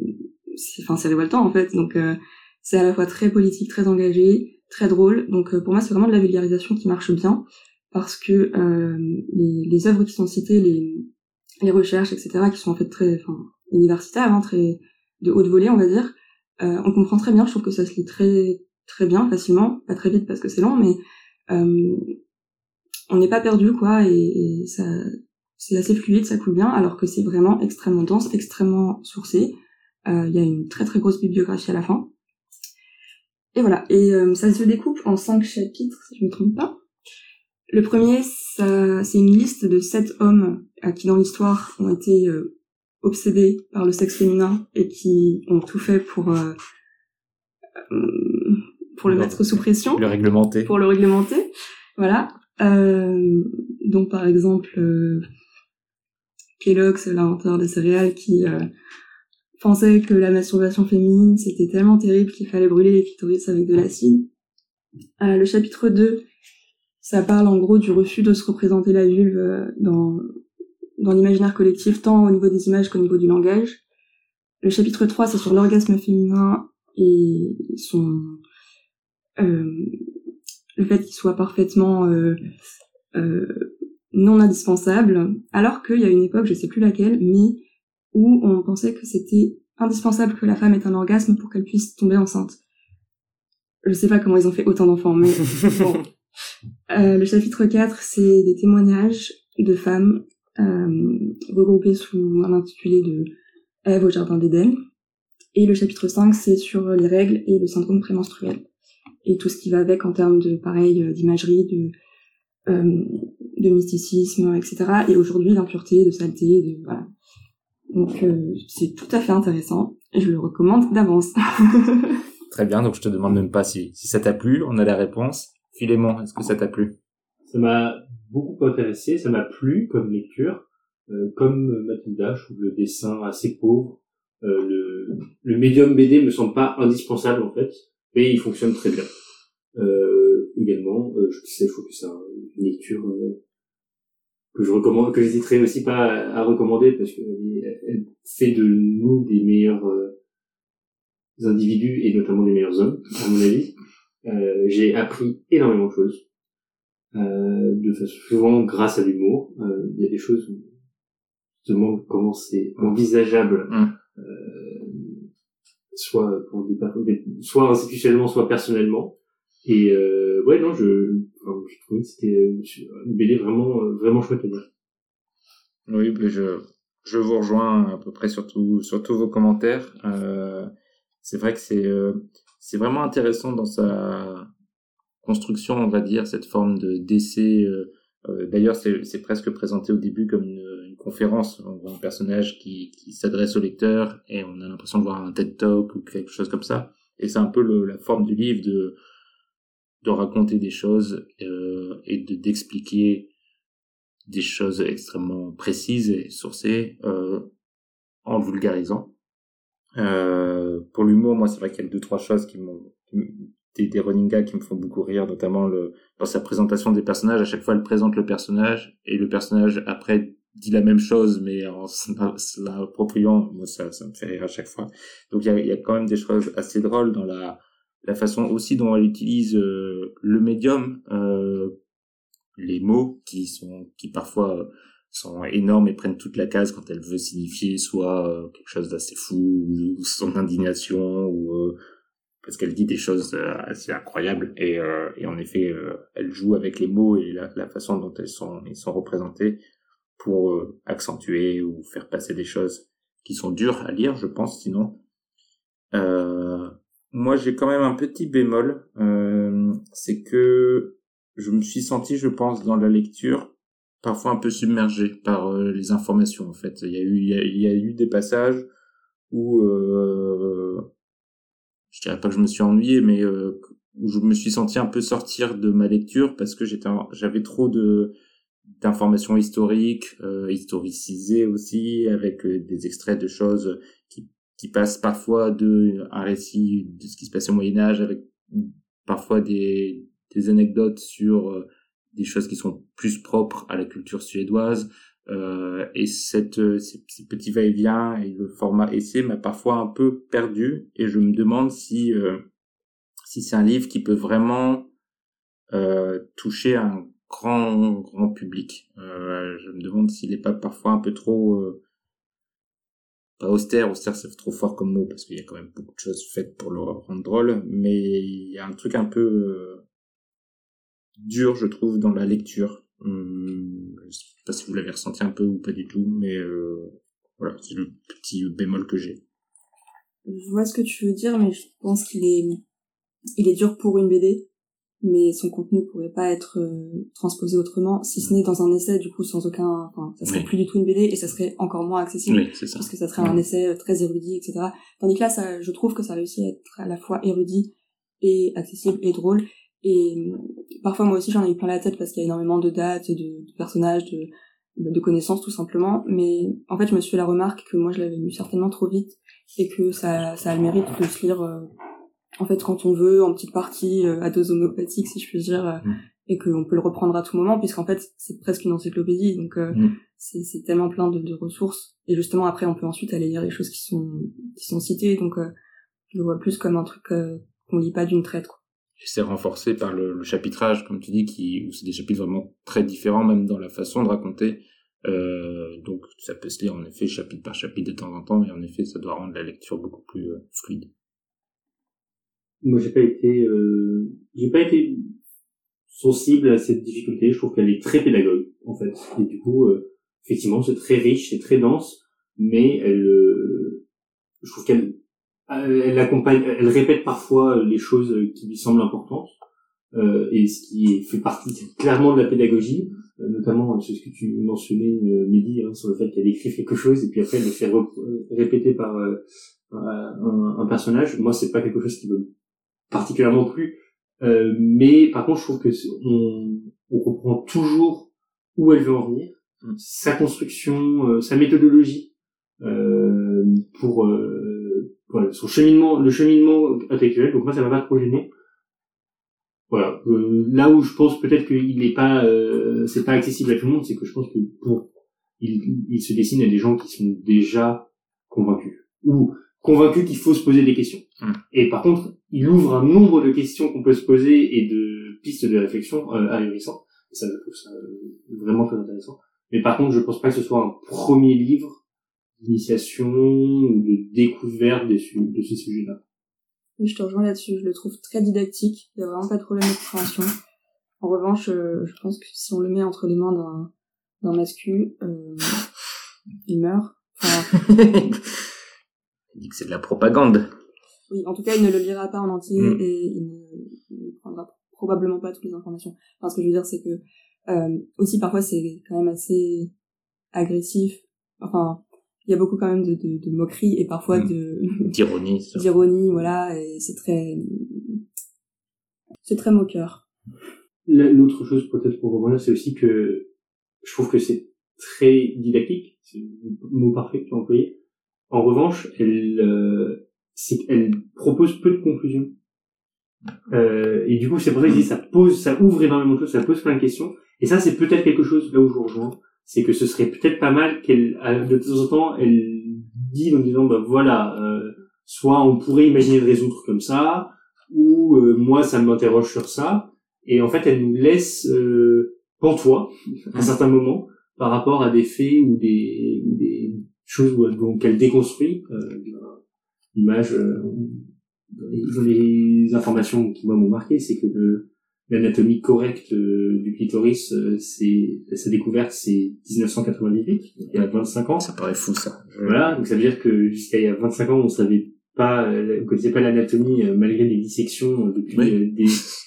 c'est enfin c'est révoltant en fait. Donc euh, c'est à la fois très politique très engagé très drôle. Donc euh, pour moi c'est vraiment de la vulgarisation qui marche bien parce que euh, les, les œuvres qui sont citées les les recherches etc qui sont en fait très enfin universitaires hein, très de haute volée on va dire euh, on comprend très bien. Je trouve que ça se lit très très bien facilement. Pas très vite parce que c'est long mais euh, on n'est pas perdu quoi et, et ça c'est assez fluide ça coule bien alors que c'est vraiment extrêmement dense extrêmement sourcé il y a une très très grosse bibliographie à la fin. et voilà. Et euh, ça se découpe en cinq chapitres, si je me trompe pas. Le premier, c'est une liste de sept hommes à qui dans l'histoire ont été euh, obsédés par le sexe féminin et qui ont tout fait pour euh, pour le Le- mettre sous pression Le réglementer. pour le réglementer. Voilà. Euh, donc par exemple euh, Kellogg's, l'inventeur des céréales, qui euh, pensait que la masturbation féminine c'était tellement terrible qu'il fallait brûler les clitoris avec de l'acide. Euh, le chapitre 2, ça parle en gros du refus de se représenter la vulve euh, dans, dans l'imaginaire collectif, tant au niveau des images qu'au niveau du langage. Le chapitre 3, c'est sur l'orgasme féminin et son euh, le fait qu'il soit parfaitement non indispensable, alors qu'il y a une époque, je sais plus laquelle, mais où on pensait que c'était indispensable que la femme ait un orgasme pour qu'elle puisse tomber enceinte. Je sais pas comment ils ont fait autant d'enfants, mais (laughs) bon. Euh, le chapitre 4, c'est des témoignages de femmes euh, regroupés sous un intitulé de Ève au jardin d'Éden. Et le chapitre 5, c'est sur les règles et le syndrome prémenstruel et tout ce qui va avec en termes de pareil euh, d'imagerie, de euh, de mysticisme, etc. Et aujourd'hui d'impureté, de saleté, de voilà. Donc euh, c'est tout à fait intéressant et je le recommande d'avance. (laughs) Très bien, donc je te demande même pas si, si ça t'a plu, on a la réponse. Philémon, est-ce que ça t'a plu? Ça m'a beaucoup intéressé, ça m'a plu comme lecture. Euh, comme Mathilda, je trouve le dessin assez pauvre. Euh, le, le médium BD me semble pas indispensable en fait, mais il fonctionne très bien. Euh, également, euh, je sais, je trouve que c'est un- une lecture euh, que je recommande, que j'hésiterai aussi pas à, à recommander parce qu'elle est- elle fait de nous des meilleurs euh, individus et notamment des meilleurs hommes, à mon avis. Euh, j'ai appris énormément de choses euh, de façon souvent grâce à l'humour. Euh, Il y a des choses où je demande comment c'est envisageable, Mm. euh, soit pour des- soit institutionnellement, soit personnellement. Et euh, ouais, non, je, enfin, je trouvais que c'était une, BD vraiment, euh, vraiment chouette à lire. Oui, je, je vous rejoins à peu près sur, tout- sur tous vos commentaires. Euh, c'est vrai que c'est euh, c'est vraiment intéressant dans sa construction, on va dire, cette forme de euh, D'ailleurs, c'est presque présenté au début comme une, conférence. On voit un personnage qui, qui s'adresse au lecteur et on a l'impression de voir un TED Talk ou quelque chose comme ça. Et c'est un peu la forme du livre de de raconter des choses euh, et de d'expliquer des choses extrêmement précises et sourcées euh, en vulgarisant. Euh, pour l'humour, moi, c'est vrai qu'il y a deux trois choses qui m'ont des, des running qui me font beaucoup rire, notamment le, dans sa présentation des personnages. À chaque fois, elle présente le personnage et le personnage après dit la même chose, mais en (laughs) se la- se l'appropriant. Moi, ça, ça me fait rire à chaque fois. Donc, il y a, y a quand même des choses assez drôles dans la la façon aussi dont elle utilise euh, le médium, euh, les mots qui sont qui parfois euh, sont énormes et prennent toute la case quand elle veut signifier soit quelque chose d'assez fou ou son indignation ou parce qu'elle dit des choses assez incroyables et, euh, et en effet elle joue avec les mots et la, façon dont elles sont ils sont représentés pour accentuer ou faire passer des choses qui sont dures à lire je pense sinon moi, j'ai quand même un petit bémol, euh, c'est que je me suis senti, je pense, dans la lecture, parfois un peu submergé par euh, les informations. En fait, il y a eu, il y a, eu des passages où, euh, je dirais pas que je me suis ennuyé, mais euh, où je me suis senti un peu sortir de ma lecture parce que j'étais, j'avais trop de d'informations historiques, euh, historicisées aussi, avec des extraits de choses qui qui passe parfois de un récit de ce qui se passait au Moyen Âge avec parfois des, des anecdotes sur euh, des choses qui sont plus propres à la culture suédoise. Euh, et cette euh, ces, petits va-et-vient et le format essai m'a parfois un peu perdu et je me demande si euh, si c'est un livre qui peut vraiment euh, toucher un grand grand public. Je me demande s'il n'est pas parfois un peu trop pas austère, austère c'est trop fort comme mot parce qu'il y a quand même beaucoup de choses faites pour le rendre drôle, mais il y a un truc un peu euh, dur, je trouve, dans la lecture. Hum, je sais pas si vous l'avez ressenti un peu ou pas du tout, mais euh, voilà, c'est le petit bémol que j'ai. je vois ce que tu veux dire, mais je pense qu'il est il est dur pour une BD, mais son contenu pourrait pas être euh, transposé autrement, si ce n'est dans un essai, du coup, sans aucun, enfin, ça serait Oui. plus du tout une BD et ça serait encore moins accessible. Oui, ça. Parce que ça serait un essai euh, très érudit, etc. Tandis que là, ça, je trouve que ça réussit à être à la fois érudit et accessible et drôle. Et euh, parfois, moi aussi, j'en ai eu plein la tête parce qu'il y a énormément de dates, de, de personnages, de, de connaissances, tout simplement. Mais en fait, je me suis fait la remarque que moi, je l'avais lu certainement trop vite et que ça, ça a le mérite de se lire, euh, en fait, quand on veut, en petite partie, euh, à dose homéopathique, si je puis dire, euh, Mm. et qu'on peut le reprendre à tout moment, puisqu'en fait, c'est presque une encyclopédie. Donc, euh, Mm. c'est tellement plein de, de ressources. Et justement, après, on peut ensuite aller lire les choses qui sont, qui sont citées. Donc, euh, je le vois plus comme un truc euh, qu'on lit pas d'une traite. Quoi. Et c'est renforcé par le, le chapitrage, comme tu dis, qui, où c'est des chapitres vraiment très différents, même dans la façon de raconter. Euh, donc ça peut se lire en effet chapitre par chapitre de temps en temps, et en effet ça doit rendre la lecture beaucoup plus euh, fluide. Moi, j'ai pas été, euh, j'ai pas été sensible à cette difficulté. Je trouve qu'elle est très pédagogue, en fait. Et du coup, euh, effectivement, c'est très riche, c'est très dense, mais elle, euh, je trouve qu'elle, elle, elle accompagne, elle répète parfois les choses qui lui semblent importantes. Euh, et ce qui fait partie clairement de la pédagogie, euh, notamment ce que tu mentionnais, euh, Mehdi, hein, sur le fait qu'elle écrit quelque chose et puis après elle le fait euh, répéter par, euh, un personnage. Moi, c'est pas quelque chose qui me particulièrement plu. Euh, mais par contre, je trouve que on, on comprend toujours où elle veut en venir, Mm. sa construction, euh, sa méthodologie euh, pour euh, voilà, son cheminement, le cheminement intellectuel. Donc moi, ça m'a pas trop gêné. Voilà. Euh, là où je pense peut-être qu'il n'est pas, euh, c'est pas accessible à tout le monde, c'est que je pense que pour il, il se dessine à des gens qui sont déjà convaincus ou convaincus qu'il faut se poser des questions. Mm. Et par contre, il ouvre un nombre de questions qu'on peut se poser et de pistes de réflexion euh, ahurissantes. Et ça, je trouve ça euh, vraiment très intéressant. Mais par contre, je pense pas que ce soit un premier livre d'initiation ou de découverte des su- de ces sujets-là. Oui, je te rejoins là-dessus. Je le trouve très didactique. Il y a vraiment pas de problème de compréhension. En revanche, euh, je pense que si on le met entre les mains d'un d'un mascu, euh, il meurt. Enfin, (laughs) Il dit que c'est de la propagande. oui, en tout cas, il ne le lira pas en entier Mm. et il ne, prendra probablement pas toutes les informations. Enfin, ce que je veux dire, c'est que euh, aussi parfois c'est quand même assez agressif. Enfin, il y a beaucoup quand même de, de, de moquerie et parfois Mm. de (laughs) D'ironie. d'ironie, voilà, et c'est très c'est très moqueur. L'autre chose peut-être pour rebondir, c'est aussi que je trouve que c'est très didactique, c'est le mot parfait que tu as employé. En revanche, elle, euh, qu'elle propose peu de conclusions. Euh, et du coup, c'est pour ça que je dis ça pose, ça ouvre énormément de choses, ça pose plein de questions. Et ça, c'est peut-être quelque chose là où je vous rejoins, c'est que ce serait peut-être pas mal qu'elle, à- de temps en temps, elle dit en disant, bah voilà, euh, soit on pourrait imaginer le résoudre comme ça, ou euh, moi ça m'interroge sur ça. Et en fait, elle nous laisse euh, pantois à certains moments par rapport à des faits ou des, ou des choses où elle- donc qu'elle déconstruit. Euh, L'image, euh, dans, les, informations qui moi m'ont marqué, c'est que le- l'anatomie correcte euh, du clitoris, euh, c'est sa découverte, c'est 1998, donc il y a 25 ans. Ça paraît fou ça. Voilà, donc ça veut dire que jusqu'à il y a 25 ans, on savait pas, euh, on connaissait pas l'anatomie euh, malgré les dissections euh, depuis Oui. euh, des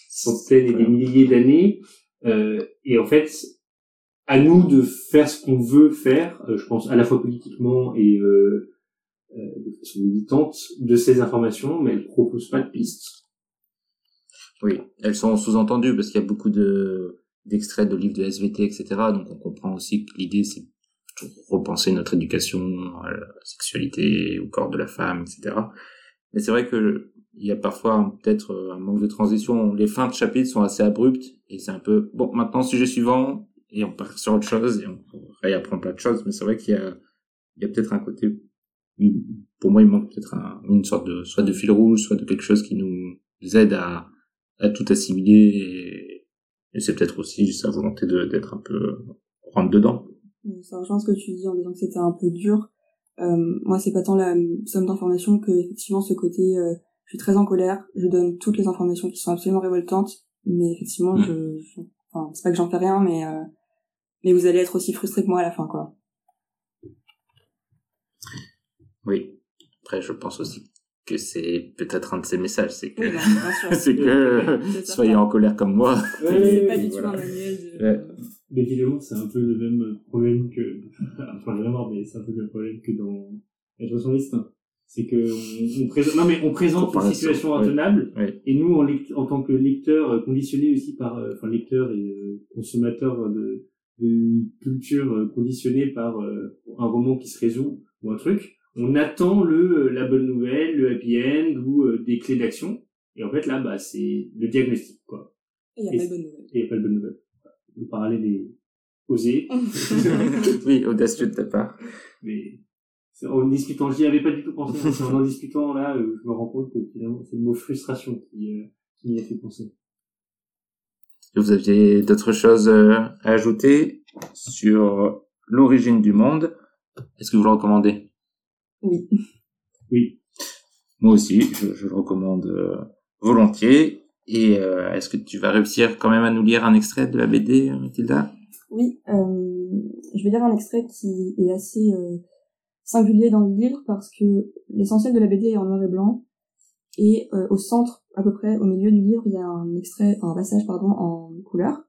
centaines et des milliers d'années. Euh, et en fait, à nous de faire ce qu'on veut faire, euh, je pense à la fois politiquement et euh, euh, de façon militante, de ces informations, mais elles proposent pas de pistes. Oui, elles sont sous-entendues parce qu'il y a beaucoup de d'extraits de livres de SVT, etc. Donc on comprend aussi que l'idée c'est de repenser notre éducation à la sexualité, au corps de la femme, etc. Mais c'est vrai que il y a parfois peut-être un manque de transition. Les fins de chapitre sont assez abruptes et c'est un peu bon. Maintenant sujet suivant et on part sur autre chose et on réapprend plein de choses. Mais c'est vrai qu'il y a il y a peut-être un côté pour moi il manque peut-être un- une sorte de soit de fil rouge, soit de quelque chose qui nous aide à à tout assimiler et, et c'est peut-être aussi sa volonté de d'être un peu rentre dedans. Euh, Ça rejoint ce que tu dis en disant que c'était un peu dur. Euh, moi, c'est pas tant la somme d'informations que effectivement ce côté, euh, je suis très en colère, je donne toutes les informations qui sont absolument révoltantes, mais effectivement, Mm. je, je- enfin, c'est pas que j'en fais rien, mais euh, mais vous allez être aussi frustré que moi à la fin, quoi. Oui. Après, je pense aussi que c'est peut-être un de ses messages, c'est que, Oui, bah, (laughs) c'est que soyez en colère comme moi. C'est pas du tout Voilà. un manuel de... Ouais. Mais finalement, c'est un peu le même problème que, (laughs) enfin vraiment, mais c'est un peu le même problème que dans Être son destin. C'est que on, on présente, non mais on présente une situation ouais. intenable, Ouais. et nous, en, lect- en tant que lecteurs, euh, conditionnés aussi par, euh, enfin lecteurs et euh, consommateurs de, de culture euh, conditionnés par euh, un roman qui se résout ou un truc, on attend le la bonne nouvelle, le happy end ou euh, des clés d'action. Et en fait là, bah c'est le diagnostic quoi. Et il n'y a pas de bonne nouvelle. Et il n'y a pas de bonne nouvelle. Le parallèle est osé, (laughs) oui, audacieux de ta part. mais c'est- en discutant, j'y avais pas du tout pensé. hein. C'est en en discutant là, euh, je me rends compte que finalement c'est le mot frustration qui, euh, qui m'y a fait penser. Vous aviez d'autres choses euh, à ajouter sur l'origine du monde Est-ce que vous le recommandez? Oui. Oui. Moi aussi, je, je le recommande euh, volontiers. Et euh, est-ce que tu vas réussir quand même à nous lire un extrait de la BD, Mathilda? Oui, euh, je vais lire un extrait qui est assez euh, singulier dans le livre parce que l'essentiel de la BD est en noir et blanc et euh, au centre, à peu près au milieu du livre, il y a un extrait, un passage pardon en couleur.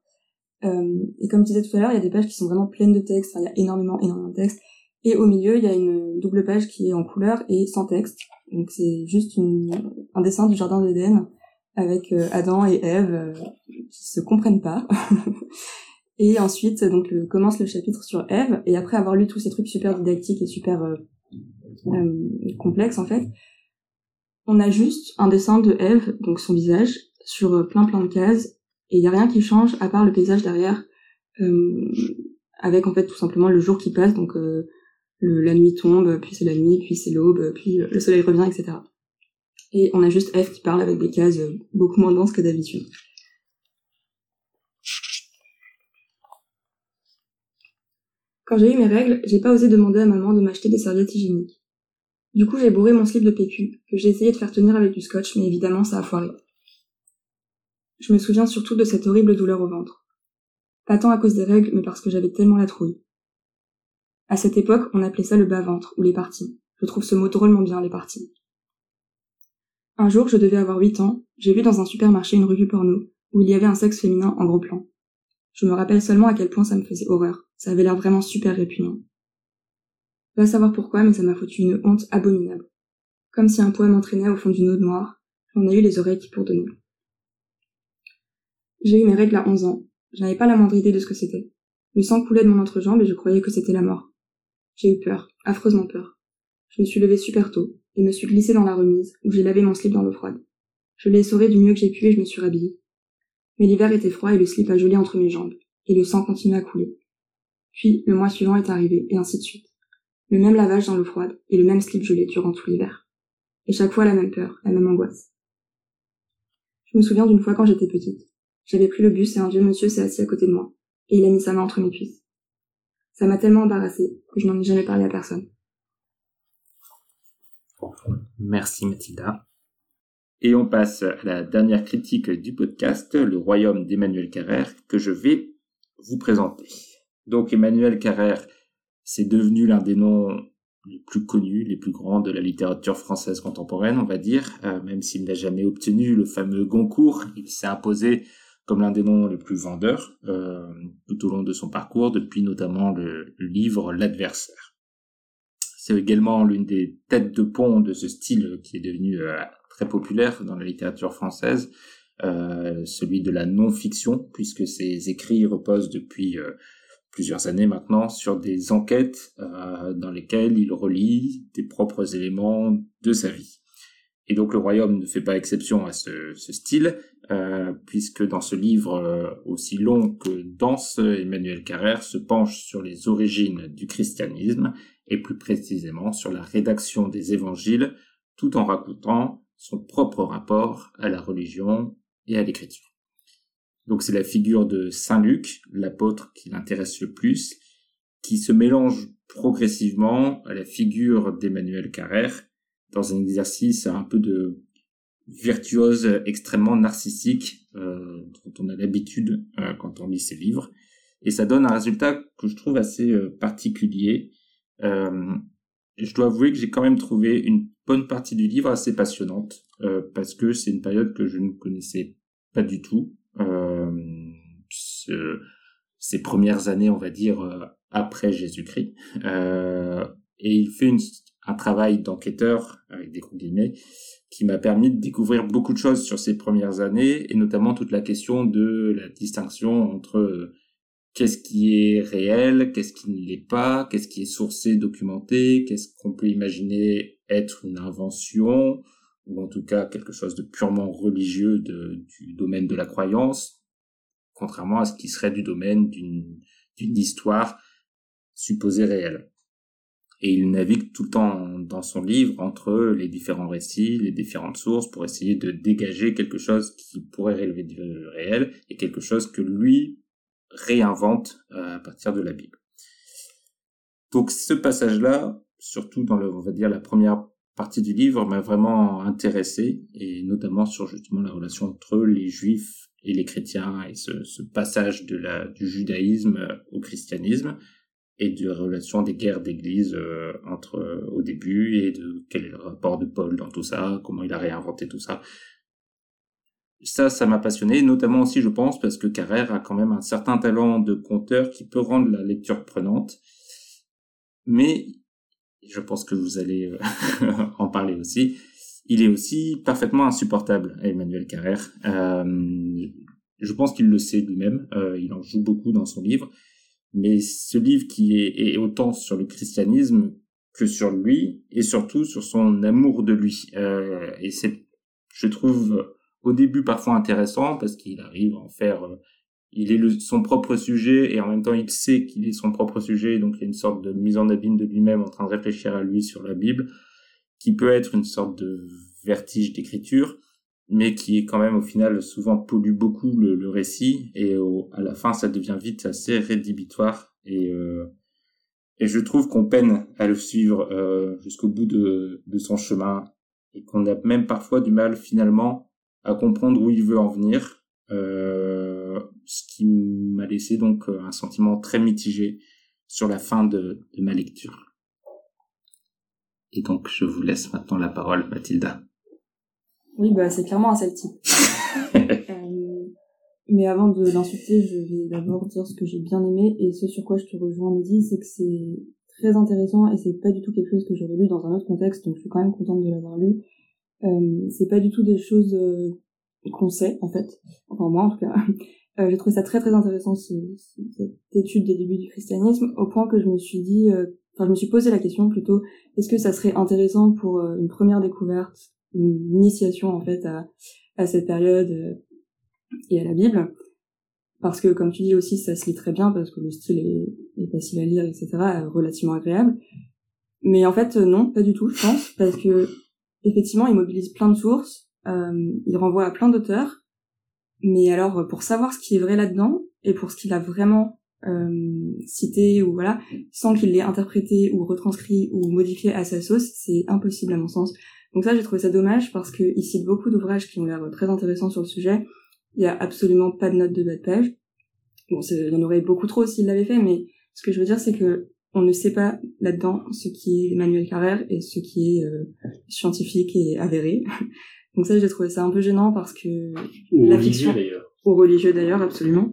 Euh, et comme je disais tout à l'heure, il y a des pages qui sont vraiment pleines de texte, enfin, il y a énormément, énormément de texte. Et au milieu, il y a une double page qui est en couleur et sans texte. Donc c'est juste une, un dessin du jardin d'Éden avec euh, Adam et Ève euh, qui se comprennent pas. (laughs) Et ensuite, donc, commence le chapitre sur Eve, et après avoir lu tous ces trucs super didactiques et super euh, complexes, en fait, on a juste un dessin de Eve, donc son visage, sur euh, plein plein de cases, et il y a rien qui change à part le paysage derrière, euh, avec en fait tout simplement le jour qui passe, donc euh, la nuit tombe, puis c'est la nuit, puis c'est l'aube, puis le soleil revient, etc. Et on a juste Eve qui parle avec des cases beaucoup moins denses que d'habitude. Quand j'ai eu mes règles, j'ai pas osé demander à maman de m'acheter des serviettes hygiéniques. Du coup, j'ai bourré mon slip de PQ, que j'ai essayé de faire tenir avec du scotch, mais évidemment, ça a foiré. Je me souviens surtout de cette horrible douleur au ventre. Pas tant à cause des règles, mais parce que j'avais tellement la trouille. À cette époque, on appelait ça le bas-ventre, ou les parties. Je trouve ce mot drôlement bien, les parties. Un jour, je devais avoir 8 ans, j'ai vu dans un supermarché une revue porno, où il y avait un sexe féminin en gros plan. Je me rappelle seulement à quel point ça me faisait horreur. Ça avait l'air vraiment super répugnant. Va savoir pourquoi, mais ça m'a foutu une honte abominable. Comme si un poids m'entraînait au fond d'une eau noire, j'en ai eu les oreilles qui bourdonnaient. J'ai eu mes règles à 11 ans. Je n'avais pas la moindre idée de ce que c'était. Le sang coulait de mon entrejambe et je croyais que c'était la mort. J'ai eu peur, affreusement peur. Je me suis levée super tôt et me suis glissée dans la remise où j'ai lavé mon slip dans l'eau froide. Je l'ai essoré du mieux que j'ai pu et je me suis rhabillée. Mais l'hiver était froid et le slip a gelé entre mes jambes, et le sang continuait à couler. Puis, le mois suivant est arrivé, et ainsi de suite. Le même lavage dans l'eau froide, et le même slip gelé durant tout l'hiver. Et chaque fois la même peur, la même angoisse. Je me souviens d'une fois quand j'étais petite. J'avais pris le bus et un vieux monsieur s'est assis à côté de moi, et il a mis sa main entre mes cuisses. Ça m'a tellement embarrassée que je n'en ai jamais parlé à personne. Merci Mathilda. Et on passe à la dernière critique du podcast, Le Royaume d'Emmanuel Carrère, que je vais vous présenter. Donc Emmanuel Carrère, c'est devenu l'un des noms les plus connus, les plus grands de la littérature française contemporaine, on va dire, Euh, même s'il n'a jamais obtenu le fameux Goncourt, il s'est imposé comme l'un des noms les plus vendeurs euh, tout au long de son parcours, depuis notamment le, livre L'adversaire. C'est également l'une des têtes de pont de ce style qui est devenu euh, très populaire dans la littérature française, celui de la non-fiction, puisque ses écrits reposent depuis plusieurs années maintenant sur des enquêtes euh, dans lesquelles il relie des propres éléments de sa vie. Et donc le royaume ne fait pas exception à ce, style, euh, puisque dans ce livre euh, aussi long que dense, Emmanuel Carrère se penche sur les origines du christianisme, et plus précisément sur la rédaction des évangiles, tout en racontant son propre rapport à la religion et à l'écriture. Donc c'est la figure de Saint Luc, l'apôtre qui l'intéresse le plus, qui se mélange progressivement à la figure d'Emmanuel Carrère dans un exercice un peu de virtuose extrêmement narcissique euh, dont on a l'habitude euh, quand on lit ses livres. Et ça donne un résultat que je trouve assez euh, particulier. Je dois avouer que j'ai quand même trouvé une bonne partie du livre assez passionnante parce que c'est une période que je ne connaissais pas du tout. Ces premières années, on va dire, euh, après Jésus-Christ. Euh, et il fait un travail d'enquêteur, avec des gros guillemets, qui m'a permis de découvrir beaucoup de choses sur ces premières années, et notamment toute la question de la distinction entre euh, qu'est-ce qui est réel, qu'est-ce qui ne l'est pas, qu'est-ce qui est sourcé, documenté, qu'est-ce qu'on peut imaginer être une invention, ou en tout cas quelque chose de purement religieux du domaine de la croyance, contrairement à ce qui serait du domaine d'une histoire supposée réelle. Et il navigue tout le temps dans son livre entre les différents récits, les différentes sources, pour essayer de dégager quelque chose qui pourrait relever du réel et quelque chose que lui réinvente euh, à partir de la Bible. Donc ce passage-là, surtout dans le, on va dire la première partie du livre, m'a vraiment intéressé et notamment sur justement la relation entre les Juifs et les chrétiens et ce, passage de la, du judaïsme au christianisme et de la relation des guerres d'église euh, entre euh, au début et de quel est le rapport de Paul dans tout ça, comment il a réinventé tout ça ça, ça m'a passionné, notamment aussi, je pense, parce que Carrère a quand même un certain talent de conteur qui peut rendre la lecture prenante. Mais, je pense que vous allez euh, (laughs) en parler aussi, il est aussi parfaitement insupportable, Emmanuel Carrère. Euh, je pense qu'il le sait lui-même, euh, il en joue beaucoup dans son livre, mais ce livre qui est, autant sur le christianisme que sur lui, et surtout sur son amour de lui. Euh, et c'est, je trouve, au début parfois intéressant parce qu'il arrive à en faire il est son propre sujet et en même temps il sait qu'il est son propre sujet donc il y a une sorte de mise en abîme de lui-même en train de réfléchir à lui sur la Bible qui peut être une sorte de vertige d'écriture mais qui est quand même au final souvent pollue beaucoup le, le récit et au, à la fin ça devient vite assez rédhibitoire et euh, et je trouve qu'on peine à le suivre euh, jusqu'au bout de, de son chemin et qu'on a même parfois du mal finalement à comprendre où il veut en venir, euh, ce qui m'a laissé donc un sentiment très mitigé sur la fin de, de, ma lecture. Et donc je vous laisse maintenant la parole, Mathilda. Oui, bah c'est clairement un celtique. (laughs) euh, mais avant de l'insulter, je vais d'abord dire ce que j'ai bien aimé et ce sur quoi je te rejoins, Mehdi, c'est que c'est très intéressant et c'est pas du tout quelque chose que j'aurais lu dans un autre contexte, donc je suis quand même contente de l'avoir lu. Euh, c'est pas du tout des choses euh, qu'on sait en fait, enfin moi en tout cas. (laughs) Euh, j'ai trouvé ça très très intéressant ce, cette étude des débuts du christianisme au point que je me suis dit, euh, enfin je me suis posé la question plutôt, est-ce que ça serait intéressant pour euh, une première découverte, une initiation en fait à, à cette période et à la Bible? Parce que comme tu dis aussi ça se lit très bien parce que le style est, est facile à lire etc relativement agréable. Mais en fait non pas du tout je pense parce que effectivement, il mobilise plein de sources, euh, il renvoie à plein d'auteurs, mais alors pour savoir ce qui est vrai là-dedans et pour ce qu'il a vraiment euh, cité ou voilà, sans qu'il l'ait interprété ou retranscrit ou modifié à sa sauce, c'est impossible à mon sens. Donc ça, j'ai trouvé ça dommage parce qu'il cite beaucoup d'ouvrages qui ont l'air très intéressants sur le sujet. Il y a absolument pas de notes de bas de page. Bon, il y en aurait beaucoup trop s'il l'avait fait, mais ce que je veux dire, c'est que on ne sait pas là-dedans ce qui est Emmanuel Carrère et ce qui est euh, scientifique et avéré. (laughs) Donc ça, j'ai trouvé ça un peu gênant parce que ou la religieux, fiction, d'ailleurs. ou religieux d'ailleurs, absolument.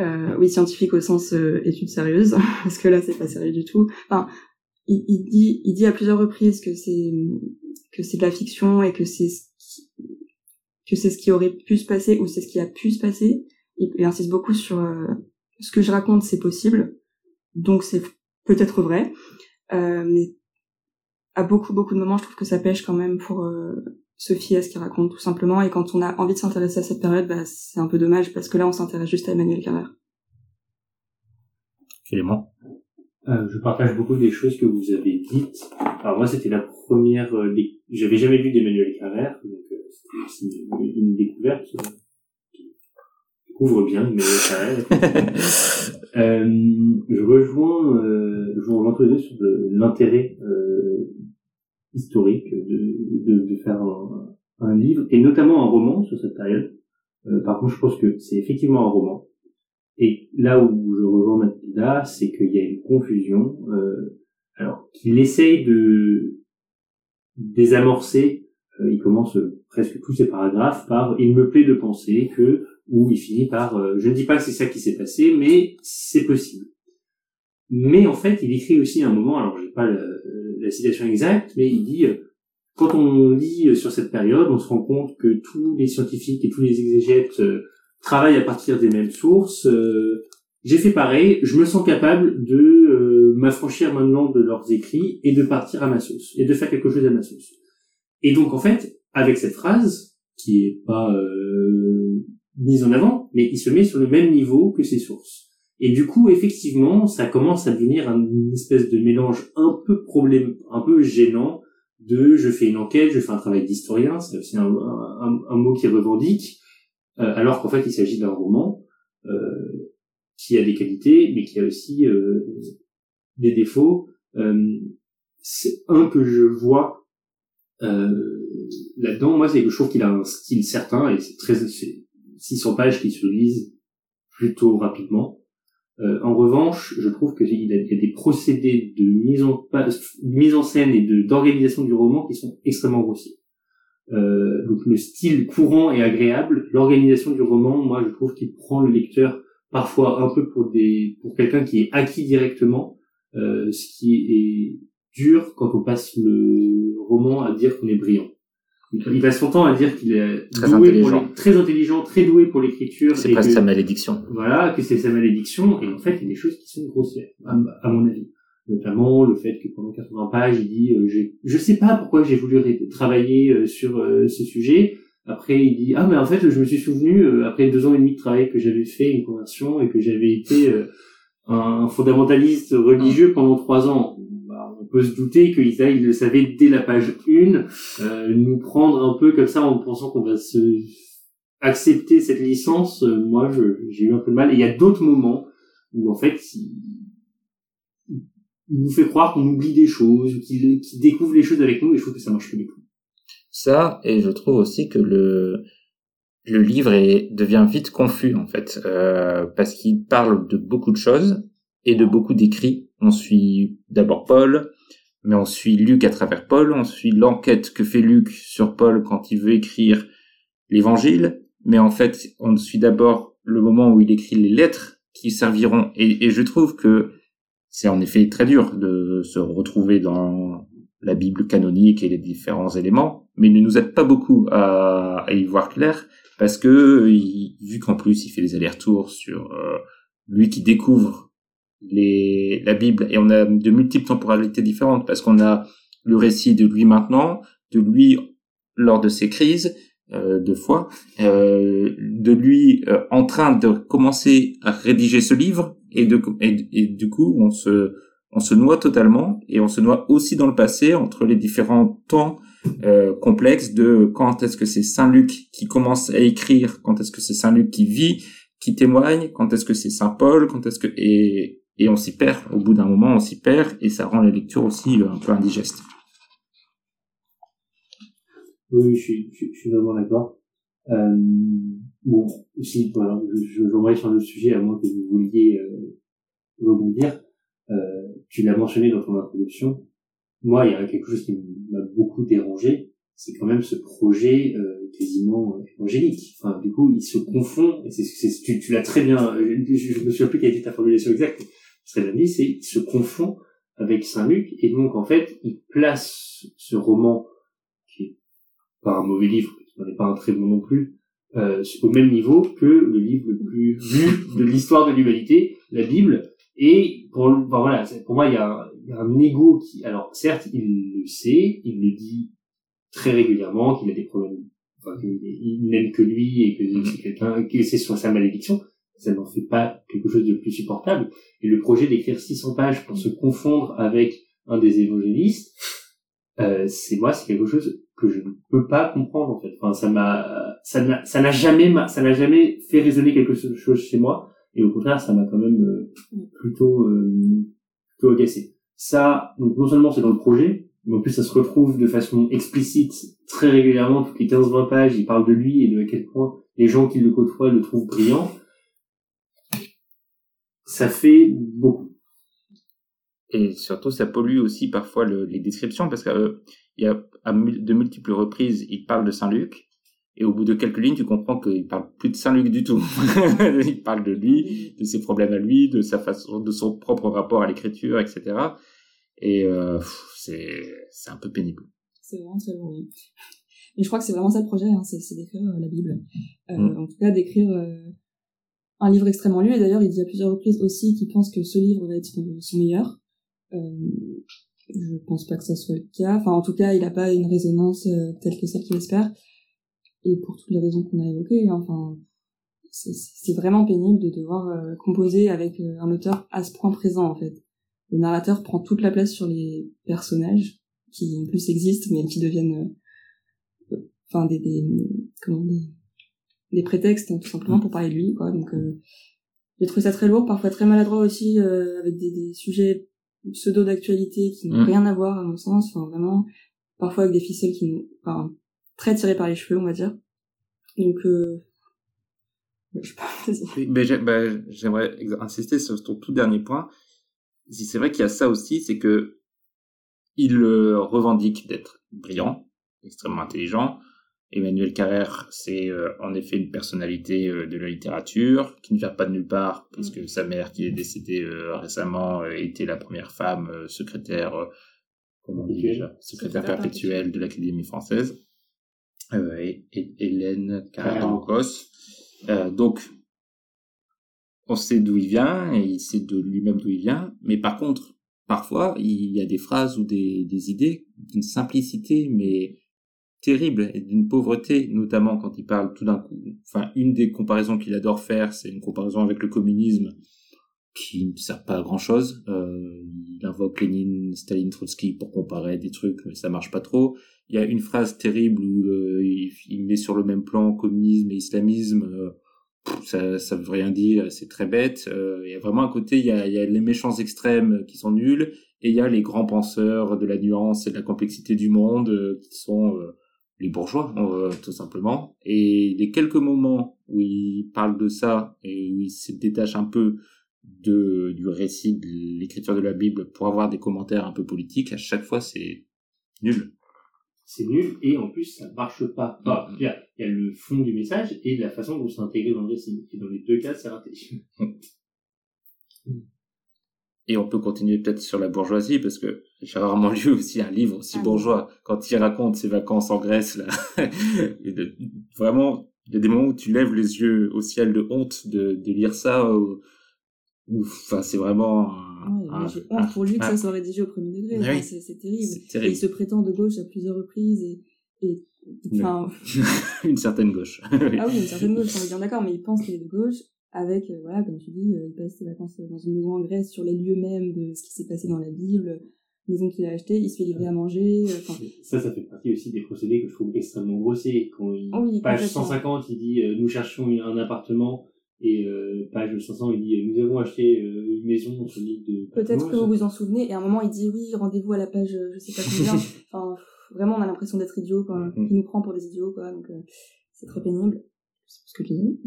Euh, oui, scientifique au sens euh, étude sérieuse, (laughs) parce que là, c'est pas sérieux du tout. Enfin, il, il, dit, il dit à plusieurs reprises que c'est que c'est de la fiction et que c'est que c'est ce qui aurait pu se passer ou c'est ce qui a pu se passer. Il, il insiste beaucoup sur euh, ce que je raconte, c'est possible, donc c'est peut-être vrai, euh, mais à beaucoup beaucoup de moments, je trouve que ça pêche quand même pour euh, se fier à ce qu'il raconte tout simplement. Et quand on a envie de s'intéresser à cette période, bah, c'est un peu dommage parce que là, on s'intéresse juste à Emmanuel Carrère. Clément euh, Je partage beaucoup des choses que vous avez dites. Alors moi, c'était la première. Euh, dé... J'avais jamais vu d'Emmanuel Carrère, donc euh, c'était aussi une, une découverte. qui couvre bien Emmanuel Carrère. (laughs) Euh, je rejoins, euh, je vous rejoins tous les deux sur l'intérêt euh, historique de, de, faire un, livre, et notamment un roman sur cette période. Euh, par contre, je pense que c'est effectivement un roman. Et là où je rejoins Mathilda, c'est qu'il y a une confusion. alors qu'il essaye de désamorcer. euh, il commence euh, presque tous ses paragraphes par "Il me plaît de penser que", ou il finit par euh, "Je ne dis pas que c'est ça qui s'est passé, mais c'est possible". Mais en fait, il écrit aussi un moment, alors j'ai pas la, citation exacte, mais il dit euh, quand on lit euh, sur cette période, on se rend compte que tous les scientifiques et tous les exégètes euh, travaillent à partir des mêmes sources. euh, j'ai fait pareil, je me sens capable de euh, m'affranchir maintenant de leurs écrits et de partir à ma sauce, et de faire quelque chose à ma sauce. Et donc en fait, avec cette phrase, qui est pas mise en avant, mais il se met sur le même niveau que ses sources. Et du coup, effectivement, ça commence à devenir une espèce de mélange un peu problème, un peu gênant de je fais une enquête, je fais un travail d'historien, c'est aussi un, mot qui revendique, euh, alors qu'en fait il s'agit d'un roman euh, qui a des qualités, mais qui a aussi euh, des défauts. Euh, c'est un que je vois euh, là-dedans, moi c'est que je trouve qu'il a un style certain et c'est très c'est 600 pages qui se lisent plutôt rapidement. Euh, en revanche, je trouve a il y a des procédés de mise en, mise en scène et d'organisation du roman qui sont extrêmement grossiers. Euh, donc le style courant et agréable, l'organisation du roman, moi je trouve qu'il prend le lecteur parfois un peu pour des pour quelqu'un qui est acquis directement, euh, ce qui est dur quand on passe le roman à dire qu'on est brillant. Il passe son temps à dire qu'il est Très doué intelligent. pour les- très intelligent, très doué pour l'écriture. C'est presque que- sa malédiction. voilà, que c'est sa malédiction, et en fait, il y a des choses qui sont grossières, à, à mon avis. Notamment le fait que pendant 80 pages, il dit euh, je sais pas pourquoi j'ai voulu travailler euh, sur euh, ce sujet. Après, il dit ah mais en fait, je me suis souvenu après deux ans et demi de travail que j'avais fait une conversion et que j'avais été un fondamentaliste religieux pendant trois ans. On peut se douter que Isa, il le savait dès la page 1, euh, nous prendre un peu comme ça en pensant qu'on va se accepter cette licence, euh, moi j'ai eu un peu de mal. Et il y a d'autres moments où en fait il, nous fait croire qu'on oublie des choses, qu'il qu'il découvre les choses avec nous, et je trouve que ça marche pas du tout. Ça, et je trouve aussi que le, le livre est, devient vite confus, en fait, euh, parce qu'il parle de beaucoup de choses et de beaucoup d'écrits. On suit d'abord Paul, mais on suit Luc à travers Paul, on suit l'enquête que fait Luc sur Paul quand il veut écrire l'évangile, mais en fait, on suit d'abord le moment où il écrit les lettres qui serviront, et, je trouve que c'est en effet très dur de se retrouver dans la Bible canonique et les différents éléments, mais il ne nous aide pas beaucoup à, y voir clair, parce que vu qu'en plus il fait des allers-retours sur euh, lui qui découvre les, la Bible, et on a de multiples temporalités différentes, parce qu'on a le récit de lui maintenant, de lui lors de ses crises euh, de foi, euh, de lui euh, en train de commencer à rédiger ce livre, et, de, et, du coup on se on se noie totalement et on se noie aussi dans le passé entre les différents temps euh, complexes de quand est-ce que c'est Saint Luc qui commence à écrire, quand est-ce que c'est Saint Luc qui vit, qui témoigne, quand est-ce que c'est Saint Paul, quand est-ce que et et on s'y perd au bout d'un moment on s'y perd et ça rend la lecture aussi euh, un peu indigeste. Oui, je suis, je, je suis vraiment d'accord. Euh, bon, si, voilà, je, je j'aimerais sur le sujet, à moins que vous vouliez euh, rebondir. Euh, tu l'as mentionné dans ton introduction. Moi, il y a quelque chose qui m'a beaucoup dérangé, c'est quand même ce projet euh, quasiment euh, évangélique. Enfin, du coup, il se confond, et c'est, tu, tu l'as très bien, je, je, je me souviens plus quelle était ta formulation exacte, dit, c'est il se confond avec Saint-Luc, et donc en fait, il place ce roman, qui est pas un mauvais livre, qui n'en est pas un très bon non plus, euh, au même niveau que le livre le plus lu de l'histoire de l'humanité, la Bible, et pour, enfin, voilà, pour moi, il y, a, un- il un ego qui, alors certes, il le sait, il le dit très régulièrement, qu'il a des problèmes, enfin, qu'il il n'aime que lui et que c'est quelqu'un, que c'est sa malédiction, ça n'en fait pas quelque chose de plus supportable. Et le projet d'écrire 600 pages pour se confondre avec un des évangélistes, euh, c'est moi, c'est quelque chose que je ne peux pas comprendre en fait. Enfin, ça m'a, ça n'a, jamais, ma- ça n'a jamais fait résonner quelque chose chez moi. Et au contraire, ça m'a quand même euh, plutôt, euh, plutôt agacé. Ça, donc non seulement c'est dans le projet, mais en plus ça se retrouve de façon explicite très régulièrement, toutes les 15-20 pages, il parle de lui et de à quel point les gens qui le côtoient le trouvent brillant. Ça fait beaucoup. Et surtout, ça pollue aussi parfois le, les descriptions parce qu'il euh, y a à de multiples reprises, il parle de Saint-Luc. Et au bout de quelques lignes, tu comprends qu'il parle plus de Saint-Luc du tout. (laughs) il parle de lui, de ses problèmes à lui, de sa façon, de son propre rapport à l'écriture, etc. Et euh, c'est c'est un peu pénible. C'est vraiment très long, oui. Mais je crois que c'est vraiment ça le projet, hein, c'est d'écrire euh, la Bible. Euh, Mm. En tout cas, d'écrire euh, un livre extrêmement lu. Et d'ailleurs, il dit à plusieurs reprises aussi qu'il pense que ce livre va être son, meilleur. Euh, je pense pas que ça soit le cas. Enfin, en tout cas, il n'a pas une résonance euh, telle que celle qu'il espère. Et pour toutes les raisons qu'on a évoquées, hein, enfin, c'est- vraiment pénible de devoir euh, composer avec euh, un auteur à ce point présent, en fait. Le narrateur prend toute la place sur les personnages qui en plus existent, mais qui deviennent, enfin, des, des, comment, des, des prétextes, hein, tout simplement, pour parler de lui, quoi. Donc, euh, j'ai trouvé ça très lourd, parfois très maladroit aussi, euh, avec des, des sujets pseudo d'actualité qui n'ont Mm. rien à voir, à mon sens, enfin, vraiment, parfois avec des ficelles qui n'ont, enfin, très tirées par les cheveux, on va dire. Donc, euh, je (laughs) bah, j'aimerais insister sur ton tout dernier point. Si c'est vrai qu'il y a ça aussi, c'est que il revendique d'être brillant, extrêmement intelligent. Emmanuel Carrère, c'est euh, en effet une personnalité euh, de la littérature qui ne vient pas de nulle part, parce que sa mère, qui est décédée euh, récemment, était la première femme euh, secrétaire, euh, comment on dit Perpétuelle. déjà, secrétaire Secrétaire perpétuelle de l'Académie française, euh, et, et- Hélène Carrère de Bocos. Euh, donc, on sait d'où il vient et il sait de lui-même d'où il vient. Mais par contre, parfois, il y a des phrases ou des, des idées d'une simplicité, mais terrible et d'une pauvreté, notamment quand il parle tout d'un coup. Enfin, une des comparaisons qu'il adore faire, c'est une comparaison avec le communisme qui ne sert pas à grand chose. Euh, il invoque Lénine, Staline, Trotsky pour comparer des trucs, mais ça marche pas trop. Il y a une phrase terrible où euh, il, met sur le même plan communisme et islamisme. euh, ça, ça veut rien dire, c'est très bête. Il y a vraiment un côté, il y a, les méchants extrêmes qui sont nuls, et il y a les grands penseurs de la nuance et de la complexité du monde qui sont les bourgeois, euh, tout simplement. Et les quelques moments où il parle de ça et où il se détache un peu de, du récit de l'écriture de la Bible pour avoir des commentaires un peu politiques, à chaque fois c'est nul. c'est nul et en plus ça marche pas. Enfin, Mhm. il y, a, il y a le fond du message et la façon dont c'est intégré dans le récit. Et dans les deux cas, c'est raté. (laughs) Et on peut continuer peut-être sur la bourgeoisie, parce que j'ai rarement lu aussi un livre aussi Ah, bourgeois. Quand il raconte ses vacances en Grèce, là, (laughs) et de- vraiment, il y a des moments où tu lèves les yeux au ciel de honte de, de lire ça. Ou, enfin, c'est vraiment... un- Ouais, un- mais j'ai honte pour lui que ça soit rédigé au premier degré. Enfin, oui. c'est c'est terrible. Et il se prétend de gauche à plusieurs reprises et, et enfin, (laughs) Une certaine gauche. (laughs) ah oui, une certaine gauche, on est bien d'accord, mais il pense qu'il est de gauche avec, euh, voilà, comme tu dis, euh, il passe ses vacances dans une maison en Grèce sur les lieux mêmes de ce qui s'est passé dans la Bible, maison qu'il a achetée, il se fait livrer à manger, euh, enfin, Ça, ça fait partie aussi des procédés que je trouve extrêmement grossiers. Quand il, Ah Oui, page complètement. 150, il dit euh, nous cherchons un appartement et euh, page 500, il dit nous avons acheté euh, une maison sur l'île de peut-être que vous vous en souvenez, et à un moment il dit oui, rendez-vous à la page je sais pas combien, (laughs) enfin, vraiment on a l'impression d'être idiot, quoi, Mhm. il nous prend pour des idiots, quoi, donc c'est très pénible. C'est ce que tu dis.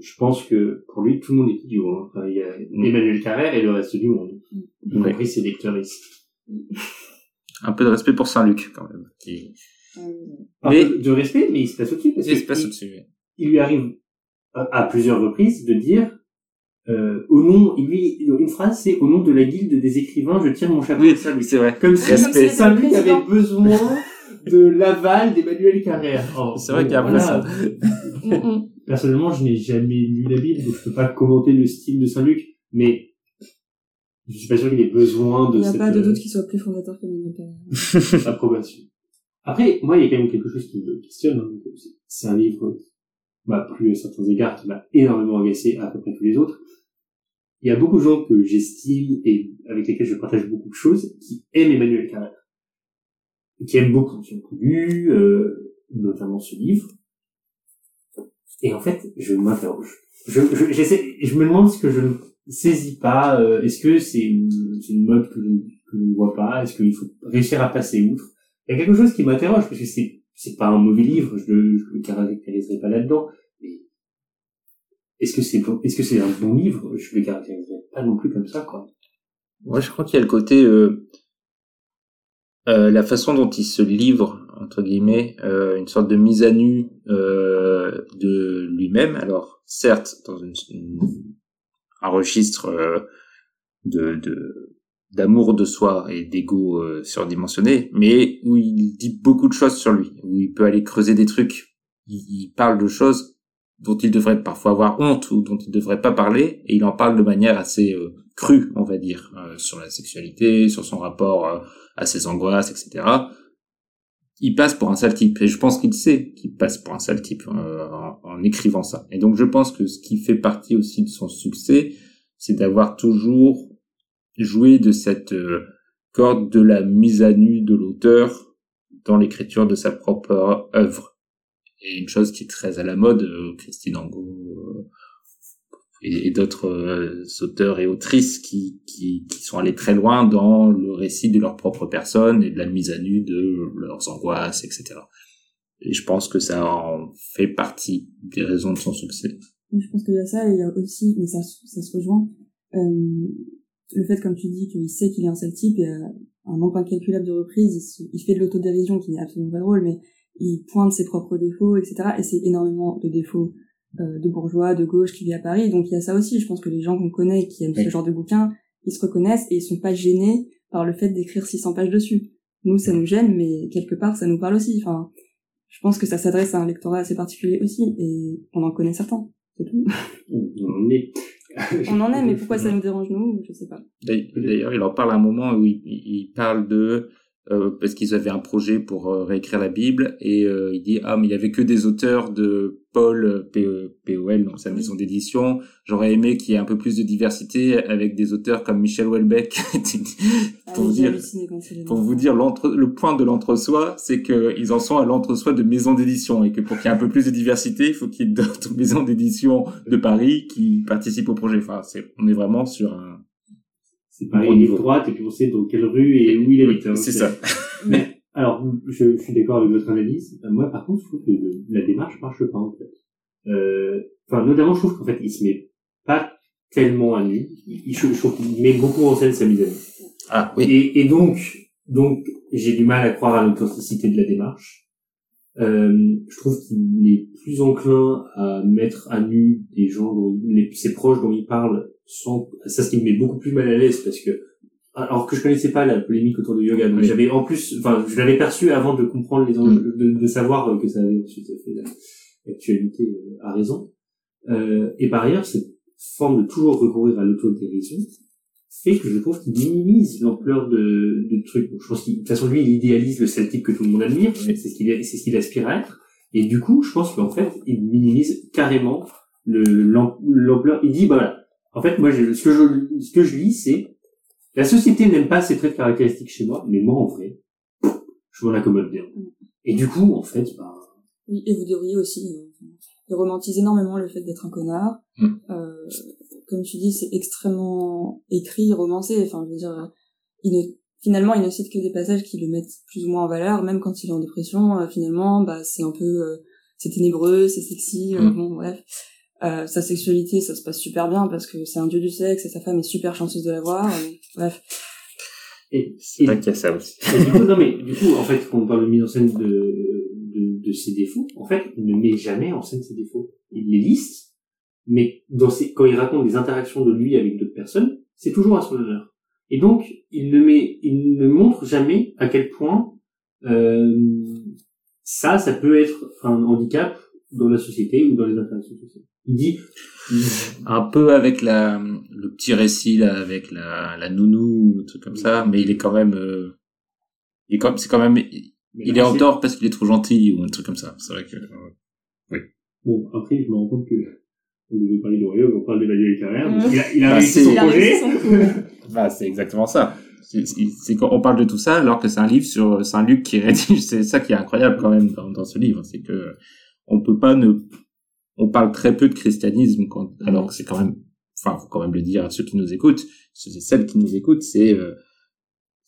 Je pense que pour lui, tout le monde est idiot. hein. Enfin, il y a Mm. Emmanuel Carrère et le reste du monde. Mm. Y compris ses lecteurs ici. (laughs) Un peu de respect pour Saint-Luc, quand même. Qui, Un Mais- de respect, mais il se passe au-dessus parce il se passe au-dessus. il lui arrive à, à plusieurs reprises de dire euh, au nom, lui, une phrase, c'est au nom de la guilde des écrivains, je tire mon chapeau Oui, Saint-Luc. c'est vrai. Comme si. Saint-Luc avait besoin de l'aval d'Emmanuel Carrère. (laughs) Oh, C'est vrai bon, qu'il y a un peu ça. Mm, mm. Personnellement, je n'ai jamais lu la Bible, donc je peux pas commenter le style de Saint-Luc, mais je suis pas sûr qu'il ait besoin de Il n'y a cette pas de euh, doute qu'il soit plus fondateur qu'Emmanuel Carrère. (laughs) approbation. Après, moi, il y a quand même quelque chose qui me questionne. hein. C'est- C'est un livre qui m'a plu à certains égards, qui m'a énormément agacé à peu près tous les autres. Il y a beaucoup de gens que j'estime et avec lesquels je partage beaucoup de choses qui aiment Emmanuel Carrère. Et qui aiment beaucoup son lu, euh, notamment ce livre. Et en fait, je m'interroge. Je, je, j'essaie, je me demande ce que je ne saisis pas. euh, est-ce que c'est une, c'est une mode que que je ne vois pas Est-ce qu'il faut réussir à passer outre? Il y a quelque chose qui m'interroge parce que c'est c'est pas un mauvais livre. Je le, le caractériserai pas là-dedans. Mais est-ce que c'est bon Est-ce que c'est un bon livre? Je le caractériserai pas non plus comme ça, quoi. Moi, je crois qu'il y a le côté euh, euh, la façon dont il se livre entre guillemets euh, une sorte de mise à nu euh, de lui-même. Alors certes dans une, un registre euh, de de- d'amour de soi et d'ego euh, surdimensionné, mais où il dit beaucoup de choses sur lui, où il peut aller creuser des trucs. Il, il parle de choses dont il devrait parfois avoir honte ou dont il devrait pas parler, et il en parle de manière assez euh, crue, on va dire, euh, sur la sexualité, sur son rapport euh, à ses angoisses, etc. Il passe pour un sale type, et je pense qu'il sait qu'il passe pour un sale type euh, en, écrivant ça. Et donc je pense que ce qui fait partie aussi de son succès, c'est d'avoir toujours joué de cette euh, corde de la mise à nu de l'auteur dans l'écriture de sa propre œuvre. Et une chose qui est très à la mode, euh, Christine Angot euh, et, d'autres euh, auteurs et autrices qui, qui, qui sont allés très loin dans le récit de leur propre personne et de la mise à nu de leurs angoisses, etc. Et je pense que ça en fait partie des raisons de son succès. Je pense qu'il y a ça, et il y a aussi, mais ça, ça se rejoint, euh, le fait, comme tu dis, qu'il sait qu'il est un sale type, et à un nombre incalculable de reprises, il, il fait de l'autodérision qui n'est absolument pas drôle, mais il pointe ses propres défauts, etc. Et c'est énormément de défauts euh, de bourgeois, de gauche qui vit à Paris. Donc il y a ça aussi. Je pense que les gens qu'on connaît qui aiment Oui. ce genre de bouquins, ils se reconnaissent et ils sont pas gênés par le fait d'écrire 600 pages dessus. Nous, ça nous gêne, mais quelque part, ça nous parle aussi. Enfin, je pense que ça s'adresse à un lectorat assez particulier aussi, et on en connaît certains. C'est tout. On est. On en est, mais pourquoi ça (laughs) nous dérange nous? Je sais pas. D'ailleurs, D'ailleurs, il en parle à un moment où il, il parle de euh, parce qu'ils avaient un projet pour euh, réécrire la Bible et euh, il dit ah mais il y avait que des auteurs de Paul P- POL donc sa maison d'édition. J'aurais aimé qu'il y ait un peu plus de diversité avec des auteurs comme Michel Houellebecq. (laughs) Ah, pour vous dire pour vous dire le point de l'entre-soi c'est que ils en sont à l'entre-soi de maison d'édition et que pour qu'il y ait un peu plus de diversité il faut qu'il y ait d'autres (laughs) maisons d'édition de Paris qui participent au projet. Enfin c'est on est vraiment sur un C'est pareil, Au il est droite et puis on sait dans quelle rue et où il habite. hein. c'est ça (laughs) Mais alors, je, je suis d'accord avec votre analyse. Euh, Moi, par contre, je trouve que le- la démarche marche pas en fait. Euh, Enfin, notamment, je trouve qu'en fait, il se met pas tellement à nu. Il, il- je, je trouve qu'il met beaucoup en scène sa mise à nu. ah oui Et, et donc, donc, j'ai du mal à croire à l'authenticité de la démarche. Euh, je trouve qu'il est plus enclin à mettre à nu des gens, dont, les, ses proches dont il parle, sans, ça ce qui me met beaucoup plus mal à l'aise parce que, alors que je connaissais pas la polémique autour du yoga, Oui. j'avais en plus, enfin, je l'avais perçu avant de comprendre les enjeux, de, de savoir euh, que ça avait ensuite fait la- l'actualité euh, à raison. Euh, et par ailleurs, cette forme de toujours recourir à l'autodérision fait que je trouve qu'il minimise l'ampleur de, de trucs. Je pense qu'il, de toute façon, lui, il idéalise le type que tout le monde admire. C'est ce qu'il, c'est ce qu'il aspire à être. Et du coup, je pense qu'en fait, il minimise carrément le, l'am- l'ampleur. Il dit, bah voilà. En fait, moi, je, ce que je, ce que je lis, c'est, la société n'aime pas ces traits caractéristiques chez moi, mais moi, en vrai, je m'en accommode bien. Et du coup, en fait, bah, Oui, et vous devriez aussi. euh, il romantise énormément le fait d'être un connard. Mm. Euh, comme tu dis, c'est extrêmement écrit, romancé. Enfin, je veux dire, il ne, finalement, il ne cite que des passages qui le mettent plus ou moins en valeur, même quand il est en dépression. euh, finalement, bah, c'est un peu, euh, c'est ténébreux, c'est sexy. euh, Mm. bon, bref. Euh, sa sexualité, ça se passe super bien parce que c'est un dieu du sexe et sa femme est super chanceuse de l'avoir. euh, bref. et, c'est et- vrai qu'il y a ça aussi Et du coup, non, mais du coup, en fait, quand on parle de mise en scène de, de, de ses défauts, en fait, il ne met jamais en scène ses défauts. Il les liste, mais dans ses, quand il raconte des interactions de lui avec d'autres personnes, c'est toujours à son honneur. Et donc, il ne met, il ne montre jamais à quel point euh, ça, ça peut être un handicap dans la société ou dans les interactions sociales. Il dit, un peu avec la le petit récit là avec la la nounou ou un truc comme ça mais il est quand même euh, il est comme c'est quand même il, il est en tort parce qu'il est trop gentil ou un truc comme ça c'est vrai que euh, Bon, après, je me rends compte que on devait parler de Royaume, on parle d'Emmanuel Carrère. Mmh. Il a, il a Bah, réussi c'est- son Il a projet. (laughs) bah c'est exactement ça c'est c'est- c'est quand on parle de tout ça alors que c'est un livre sur un Luc qui rédige c'est ça qui est incroyable quand même dans, dans ce livre c'est que on peut pas ne on parle très peu de christianisme quand alors que c'est quand même enfin faut quand même le dire à ceux qui nous écoutent ceux et celles qui nous écoutent c'est euh,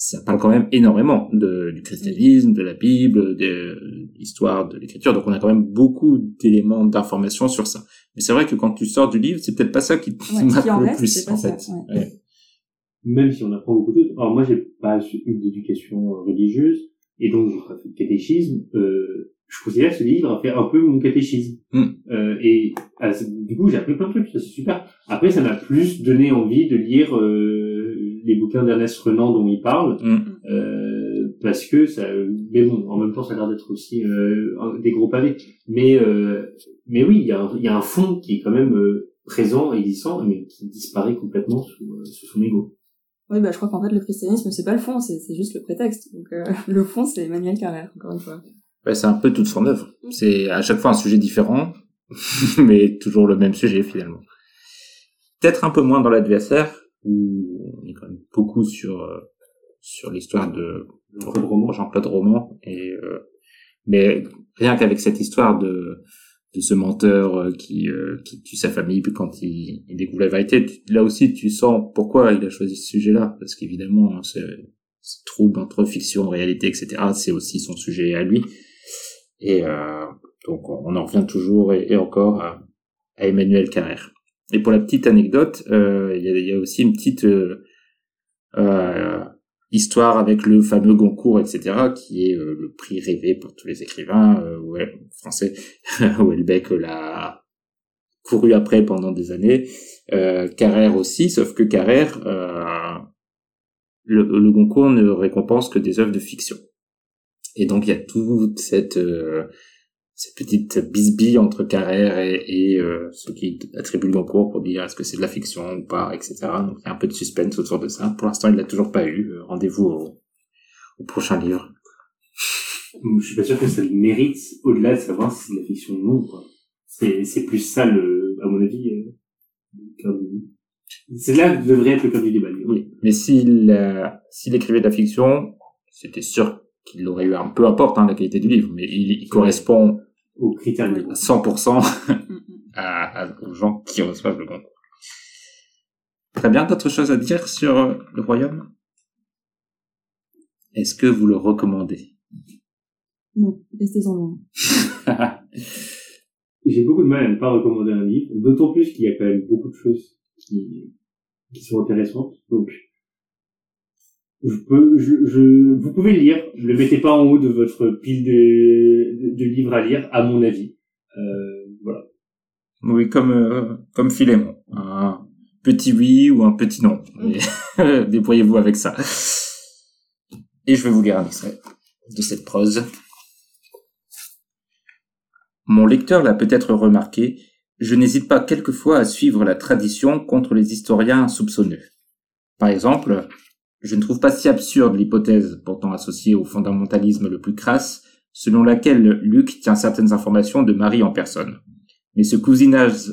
ça parle quand même énormément de, du christianisme, de la Bible, de l'histoire, de l'écriture. Donc on a quand même beaucoup d'éléments d'information sur ça. Mais c'est vrai que quand tu sors du livre, c'est peut-être pas ça qui te Ouais, (laughs) ce marque qui en le reste, plus en ça, fait. ouais. Ouais. même si on apprend beaucoup de choses. Alors moi, j'ai pas eu d'éducation religieuse, et donc j'ai pas fait de catéchisme. Euh, je considère que ce livre a fait un peu mon catéchisme. Mm. Euh, et ah, du coup, j'ai appris plein de trucs, ça c'est super. Après, ça m'a plus donné envie de lire euh, les bouquins d'Ernest Renan dont il parle, Mm. euh, parce que ça. Mais bon, en même temps, ça a l'air d'être aussi euh, des gros pavés. Mais euh, mais oui, il y a un, il y a un fond qui est quand même euh, présent, existant, mais qui disparaît complètement sous, euh, sous son ego. Oui, bah, je crois qu'en fait, le christianisme, c'est pas le fond, c'est c'est juste le prétexte. Donc, euh, (laughs) le fond, c'est Emmanuel Carrère, encore une fois. Ouais, c'est un peu toute son œuvre. C'est à chaque fois un sujet différent, (laughs) mais toujours le même sujet finalement. Peut-être un peu moins dans l'adversaire, où on est quand même beaucoup sur euh, sur l'histoire de Jean-Claude Roman. Et euh, mais rien qu'avec cette histoire de de ce menteur euh, qui euh, qui tue sa famille puis quand il, il découvre la vérité, tu- là aussi tu sens pourquoi il a choisi ce sujet-là, parce qu'évidemment ce, ce trouble entre fiction, réalité, etc. C'est aussi son sujet à lui. Et euh, donc on en revient toujours et, encore à, Emmanuel Carrère. Et pour la petite anecdote, euh, il y, a, aussi une petite euh, histoire avec le fameux Goncourt, etc., qui est le prix rêvé pour tous les écrivains euh, ouais, français. (laughs) Houellebecq l'a couru après pendant des années. Euh, Carrère aussi, sauf que Carrère, le, le Goncourt ne récompense que des œuvres de fiction. Et donc il y a toute cette euh, cette petite bisbille entre Carrère et, et euh, ceux qui attribuent le Goncourt pour dire est-ce que c'est de la fiction ou pas, etc. Donc il y a un peu de suspense autour de ça. Pour l'instant, il l'a toujours pas eu. Euh, Rendez-vous au, au prochain livre. Je suis pas sûr que ça le mérite, au-delà de savoir si c'est de la fiction ou non. C'est, c'est plus ça, le, à mon avis, euh. C'est là que devrait être le cœur du débat. Oui, mais s'il euh, s'il écrivait de la fiction, c'était sûr qu'il aurait eu un peu importe hein, la qualité du livre, mais il, il correspond Aux critères (laughs) à 100% Mm, mm. à, à- aux gens qui reçoivent le Goncourt. Très bien, d'autres choses à dire sur euh, le royaume? Est-ce que vous le recommandez? Non, restez-en loin. (laughs) J'ai beaucoup de mal à ne pas recommander un livre, d'autant plus qu'il y a quand même beaucoup de choses qui, qui sont intéressantes. Donc, je vous pouvez le lire. Ne le mettez pas en haut de votre pile de, livres à lire, à mon avis. Euh, voilà. Oui, comme euh, comme Philémon, un petit oui ou un petit non. Mais (laughs) débrouillez-vous avec ça. Et je vais vous lire un extrait de cette prose. Mon lecteur l'a peut-être remarqué, je n'hésite pas quelquefois à suivre la tradition contre les historiens soupçonneux. Par exemple, je ne trouve pas si absurde l'hypothèse, pourtant associée au fondamentalisme le plus crasse, selon laquelle Luc tient certaines informations de Marie en personne. Mais ce cousinage,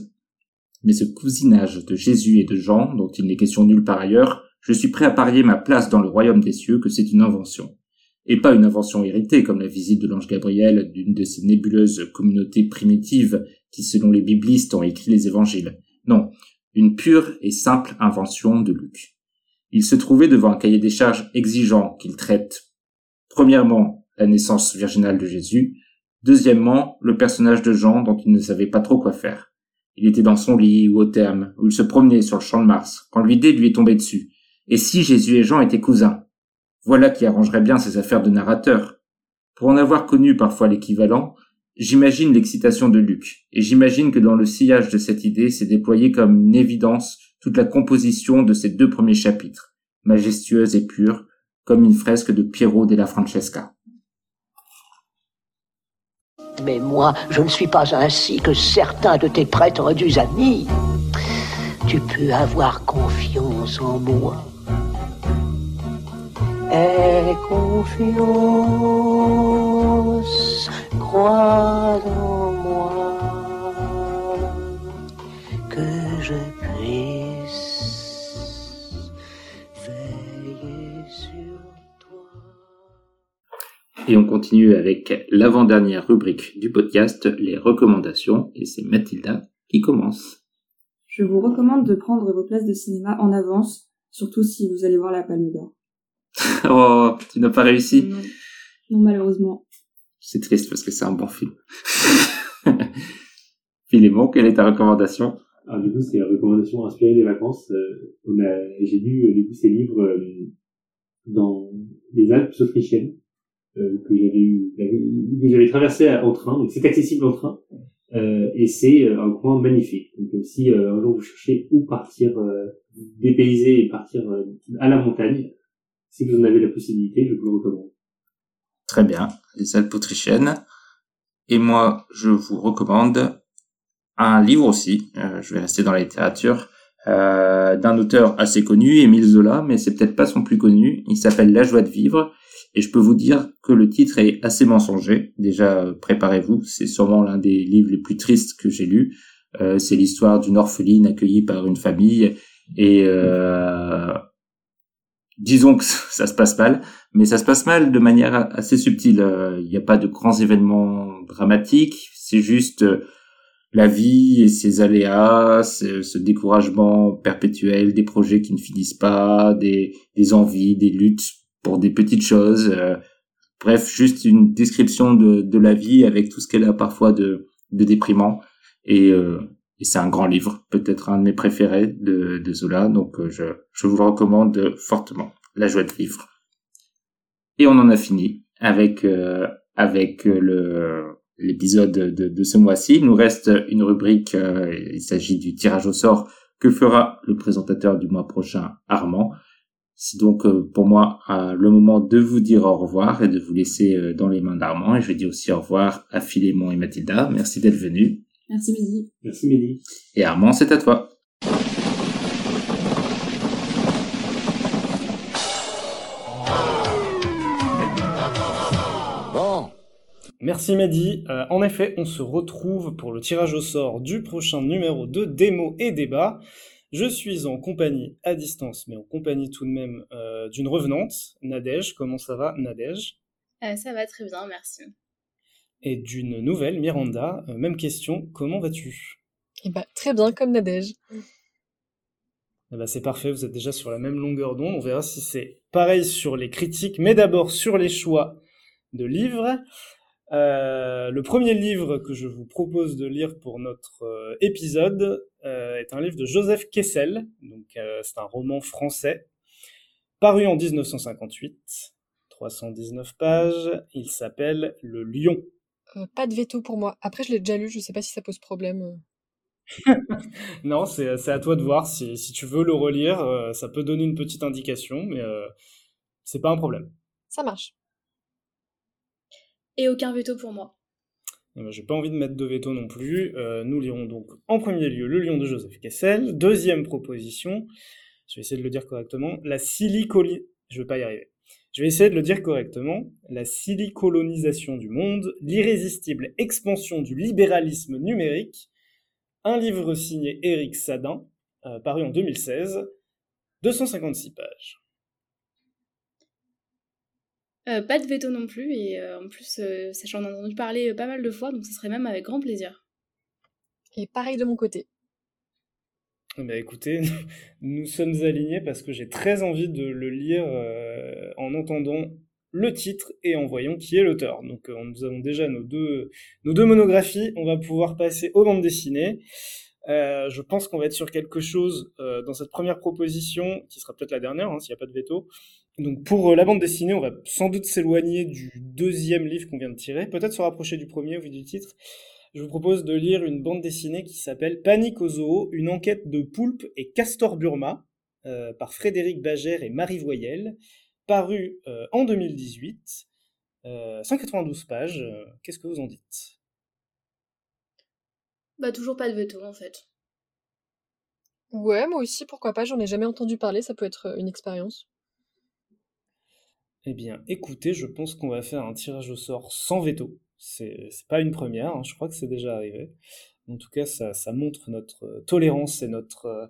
mais ce cousinage de Jésus et de Jean, dont il n'est question nulle part ailleurs, je suis prêt à parier ma place dans le royaume des cieux que c'est une invention. Et pas une invention héritée comme la visite de l'ange Gabriel d'une de ces nébuleuses communautés primitives qui, selon les biblistes, ont écrit les évangiles. Non, une pure et simple invention de Luc. Il se trouvait devant un cahier des charges exigeant qu'il traite, premièrement, la naissance virginale de Jésus, deuxièmement, le personnage de Jean dont il ne savait pas trop quoi faire. Il était dans son lit ou au terme, où il se promenait sur le champ de Mars, quand l'idée lui est tombée dessus. Et si Jésus et Jean étaient cousins? Voilà qui arrangerait bien ces affaires de narrateur. Pour en avoir connu parfois l'équivalent, j'imagine l'excitation de Luc, et j'imagine que dans le sillage de cette idée s'est déployée comme une évidence toute la composition de ces deux premiers chapitres, majestueuse et pure, comme une fresque de Piero della Francesca. Mais moi, je ne suis pas ainsi que certains de tes prêtres du amis. Tu peux avoir confiance en moi. Aie confiance, crois en moi, que je puisse Et on continue avec l'avant-dernière rubrique du podcast, les recommandations, et c'est Mathilda qui commence. Je vous recommande de prendre vos places de cinéma en avance, surtout si vous allez voir la Palme d'Or. (laughs) Oh, tu n'as pas réussi Non. non, malheureusement. C'est triste parce que c'est un bon film. (laughs) Philémon, quelle est ta recommandation? Alors du coup, c'est recommandation inspirée des vacances. Euh, on a, j'ai lu euh, du coup ces livres euh, dans les Alpes autrichiennes euh, que j'avais eu, que j'avais traversé en train. Donc c'est accessible en train euh, et c'est euh, un coin magnifique. Donc euh, si euh, un jour vous cherchez où partir, euh, dépayser et partir à la montagne, si vous en avez la possibilité, je vous le recommande. Très bien, les Alpes autrichiennes. Et moi, je vous recommande un livre aussi, je vais rester dans la littérature, euh, d'un auteur assez connu, Émile Zola, mais c'est peut-être pas son plus connu. Il s'appelle La joie de vivre. Et je peux vous dire que le titre est assez mensonger. Déjà, euh, préparez-vous, c'est sûrement l'un des livres les plus tristes que j'ai lus. Euh, c'est l'histoire d'une orpheline accueillie par une famille et euh, disons que (laughs) ça se passe mal, mais ça se passe mal de manière assez subtile. Il n'y a pas de grands événements dramatiques, c'est juste la vie et ses aléas, ce, découragement perpétuel, des projets qui ne finissent pas, des envies, des luttes pour des petites choses. euh, bref, juste une description de, de la vie avec tout ce qu'elle a parfois de, de déprimant. Et, euh, et c'est un grand livre, peut-être un de mes préférés de, de Zola, donc euh, je, je vous le recommande fortement. La joie de vivre. Et on en a fini avec euh, avec le l'épisode de, de ce mois-ci. Il nous reste une rubrique, euh, il s'agit du tirage au sort que fera le présentateur du mois prochain, Armand. C'est donc euh, pour moi euh, le moment de vous dire au revoir et de vous laisser euh, dans les mains d'Armand. Et je dis aussi au revoir à Philémon et Mathilda. Merci d'être venus. Merci Midi. Merci Mehdi. Et Armand, c'est à toi. Bon, Merci Mehdi. Euh, en effet, on se retrouve pour le tirage au sort du prochain numéro de démo et débat. Je suis en compagnie à distance, mais en compagnie tout de même euh, d'une revenante, Nadège. Comment ça va, Nadège? Euh, ça va très bien, merci. Et d'une nouvelle, Miranda. Euh, même question, comment vas-tu? Eh ben, très bien, comme Nadège. Eh ben, C'est parfait, vous êtes déjà sur la même longueur d'onde. On verra si c'est pareil sur les critiques, mais d'abord sur les choix de livres. Euh, le premier livre que je vous propose de lire pour notre euh, épisode est un livre de Joseph Kessel. Donc, euh, c'est un roman français paru en 1958, 319 pages. Il s'appelle Le Lion. Euh, pas de veto pour moi. Après, je l'ai déjà lu, je sais pas si ça pose problème. euh. (laughs) Non, c'est c'est à toi de voir si, si tu veux le relire. euh, ça peut donner une petite indication, mais euh, c'est pas un problème. Ça marche. Et aucun veto pour moi. Eh ben, J'ai pas envie de mettre de veto non plus. Euh, nous lirons donc en premier lieu Le Lion de Joseph Kessel. Deuxième proposition, je vais essayer de le dire correctement, la silicoli... Je vais pas y arriver. Je vais essayer de le dire correctement. La silicolonisation du monde, l'irrésistible expansion du libéralisme numérique. Un livre signé Éric Sadin, euh, paru en 2016, 256 pages. Euh, pas de veto non plus, et euh, en plus, euh, ça, j'en ai entendu parler euh, pas mal de fois, donc ce serait même avec grand plaisir. Et pareil de mon côté. Eh ben, écoutez, (laughs) nous sommes alignés parce que j'ai très envie de le lire euh, en entendant le titre et en voyant qui est l'auteur. Donc euh, nous avons déjà nos deux, nos deux monographies, on va pouvoir passer aux bandes dessinées. Euh, je pense qu'on va être sur quelque chose euh, dans cette première proposition, qui sera peut-être la dernière, hein, s'il n'y a pas de veto. Donc pour euh, la bande dessinée, on va sans doute s'éloigner du deuxième livre qu'on vient de tirer, peut-être se rapprocher du premier au vu du titre. Je vous propose de lire une bande dessinée qui s'appelle Panique au zoo, une enquête de Poulpe et Castor Burma, euh, par Frédéric Bagère et Marie Voyelle, paru euh, en 2018, euh, 192 pages. Qu'est-ce que vous en dites? Bah, toujours pas de veto en fait. Ouais, moi aussi, pourquoi pas, j'en ai jamais entendu parler, ça peut être une expérience. Eh bien, écoutez, je pense qu'on va faire un tirage au sort sans veto. C'est pas une première, hein, je crois que c'est déjà arrivé. En tout cas, ça, montre notre euh, tolérance et notre euh,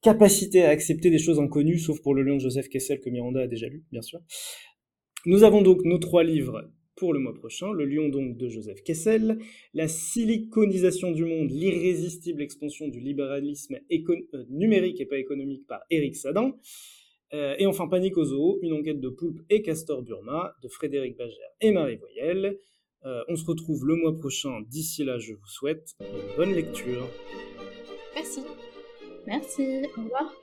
capacité à accepter des choses inconnues, sauf pour le lion de Joseph Kessel que Miranda a déjà lu, bien sûr. Nous avons donc nos trois livres pour le mois prochain. Le lion donc de Joseph Kessel, La siliconisation du monde, l'irrésistible expansion du libéralisme euh, numérique et pas économique par Éric Sadin. Euh, et enfin Panique au zoo, une enquête de Poulpe et Castor Burma de Frédéric Bagère et Marie Voyelle. Euh, on se retrouve le mois prochain. D'ici là, je vous souhaite une bonne lecture. Merci. Merci, au revoir.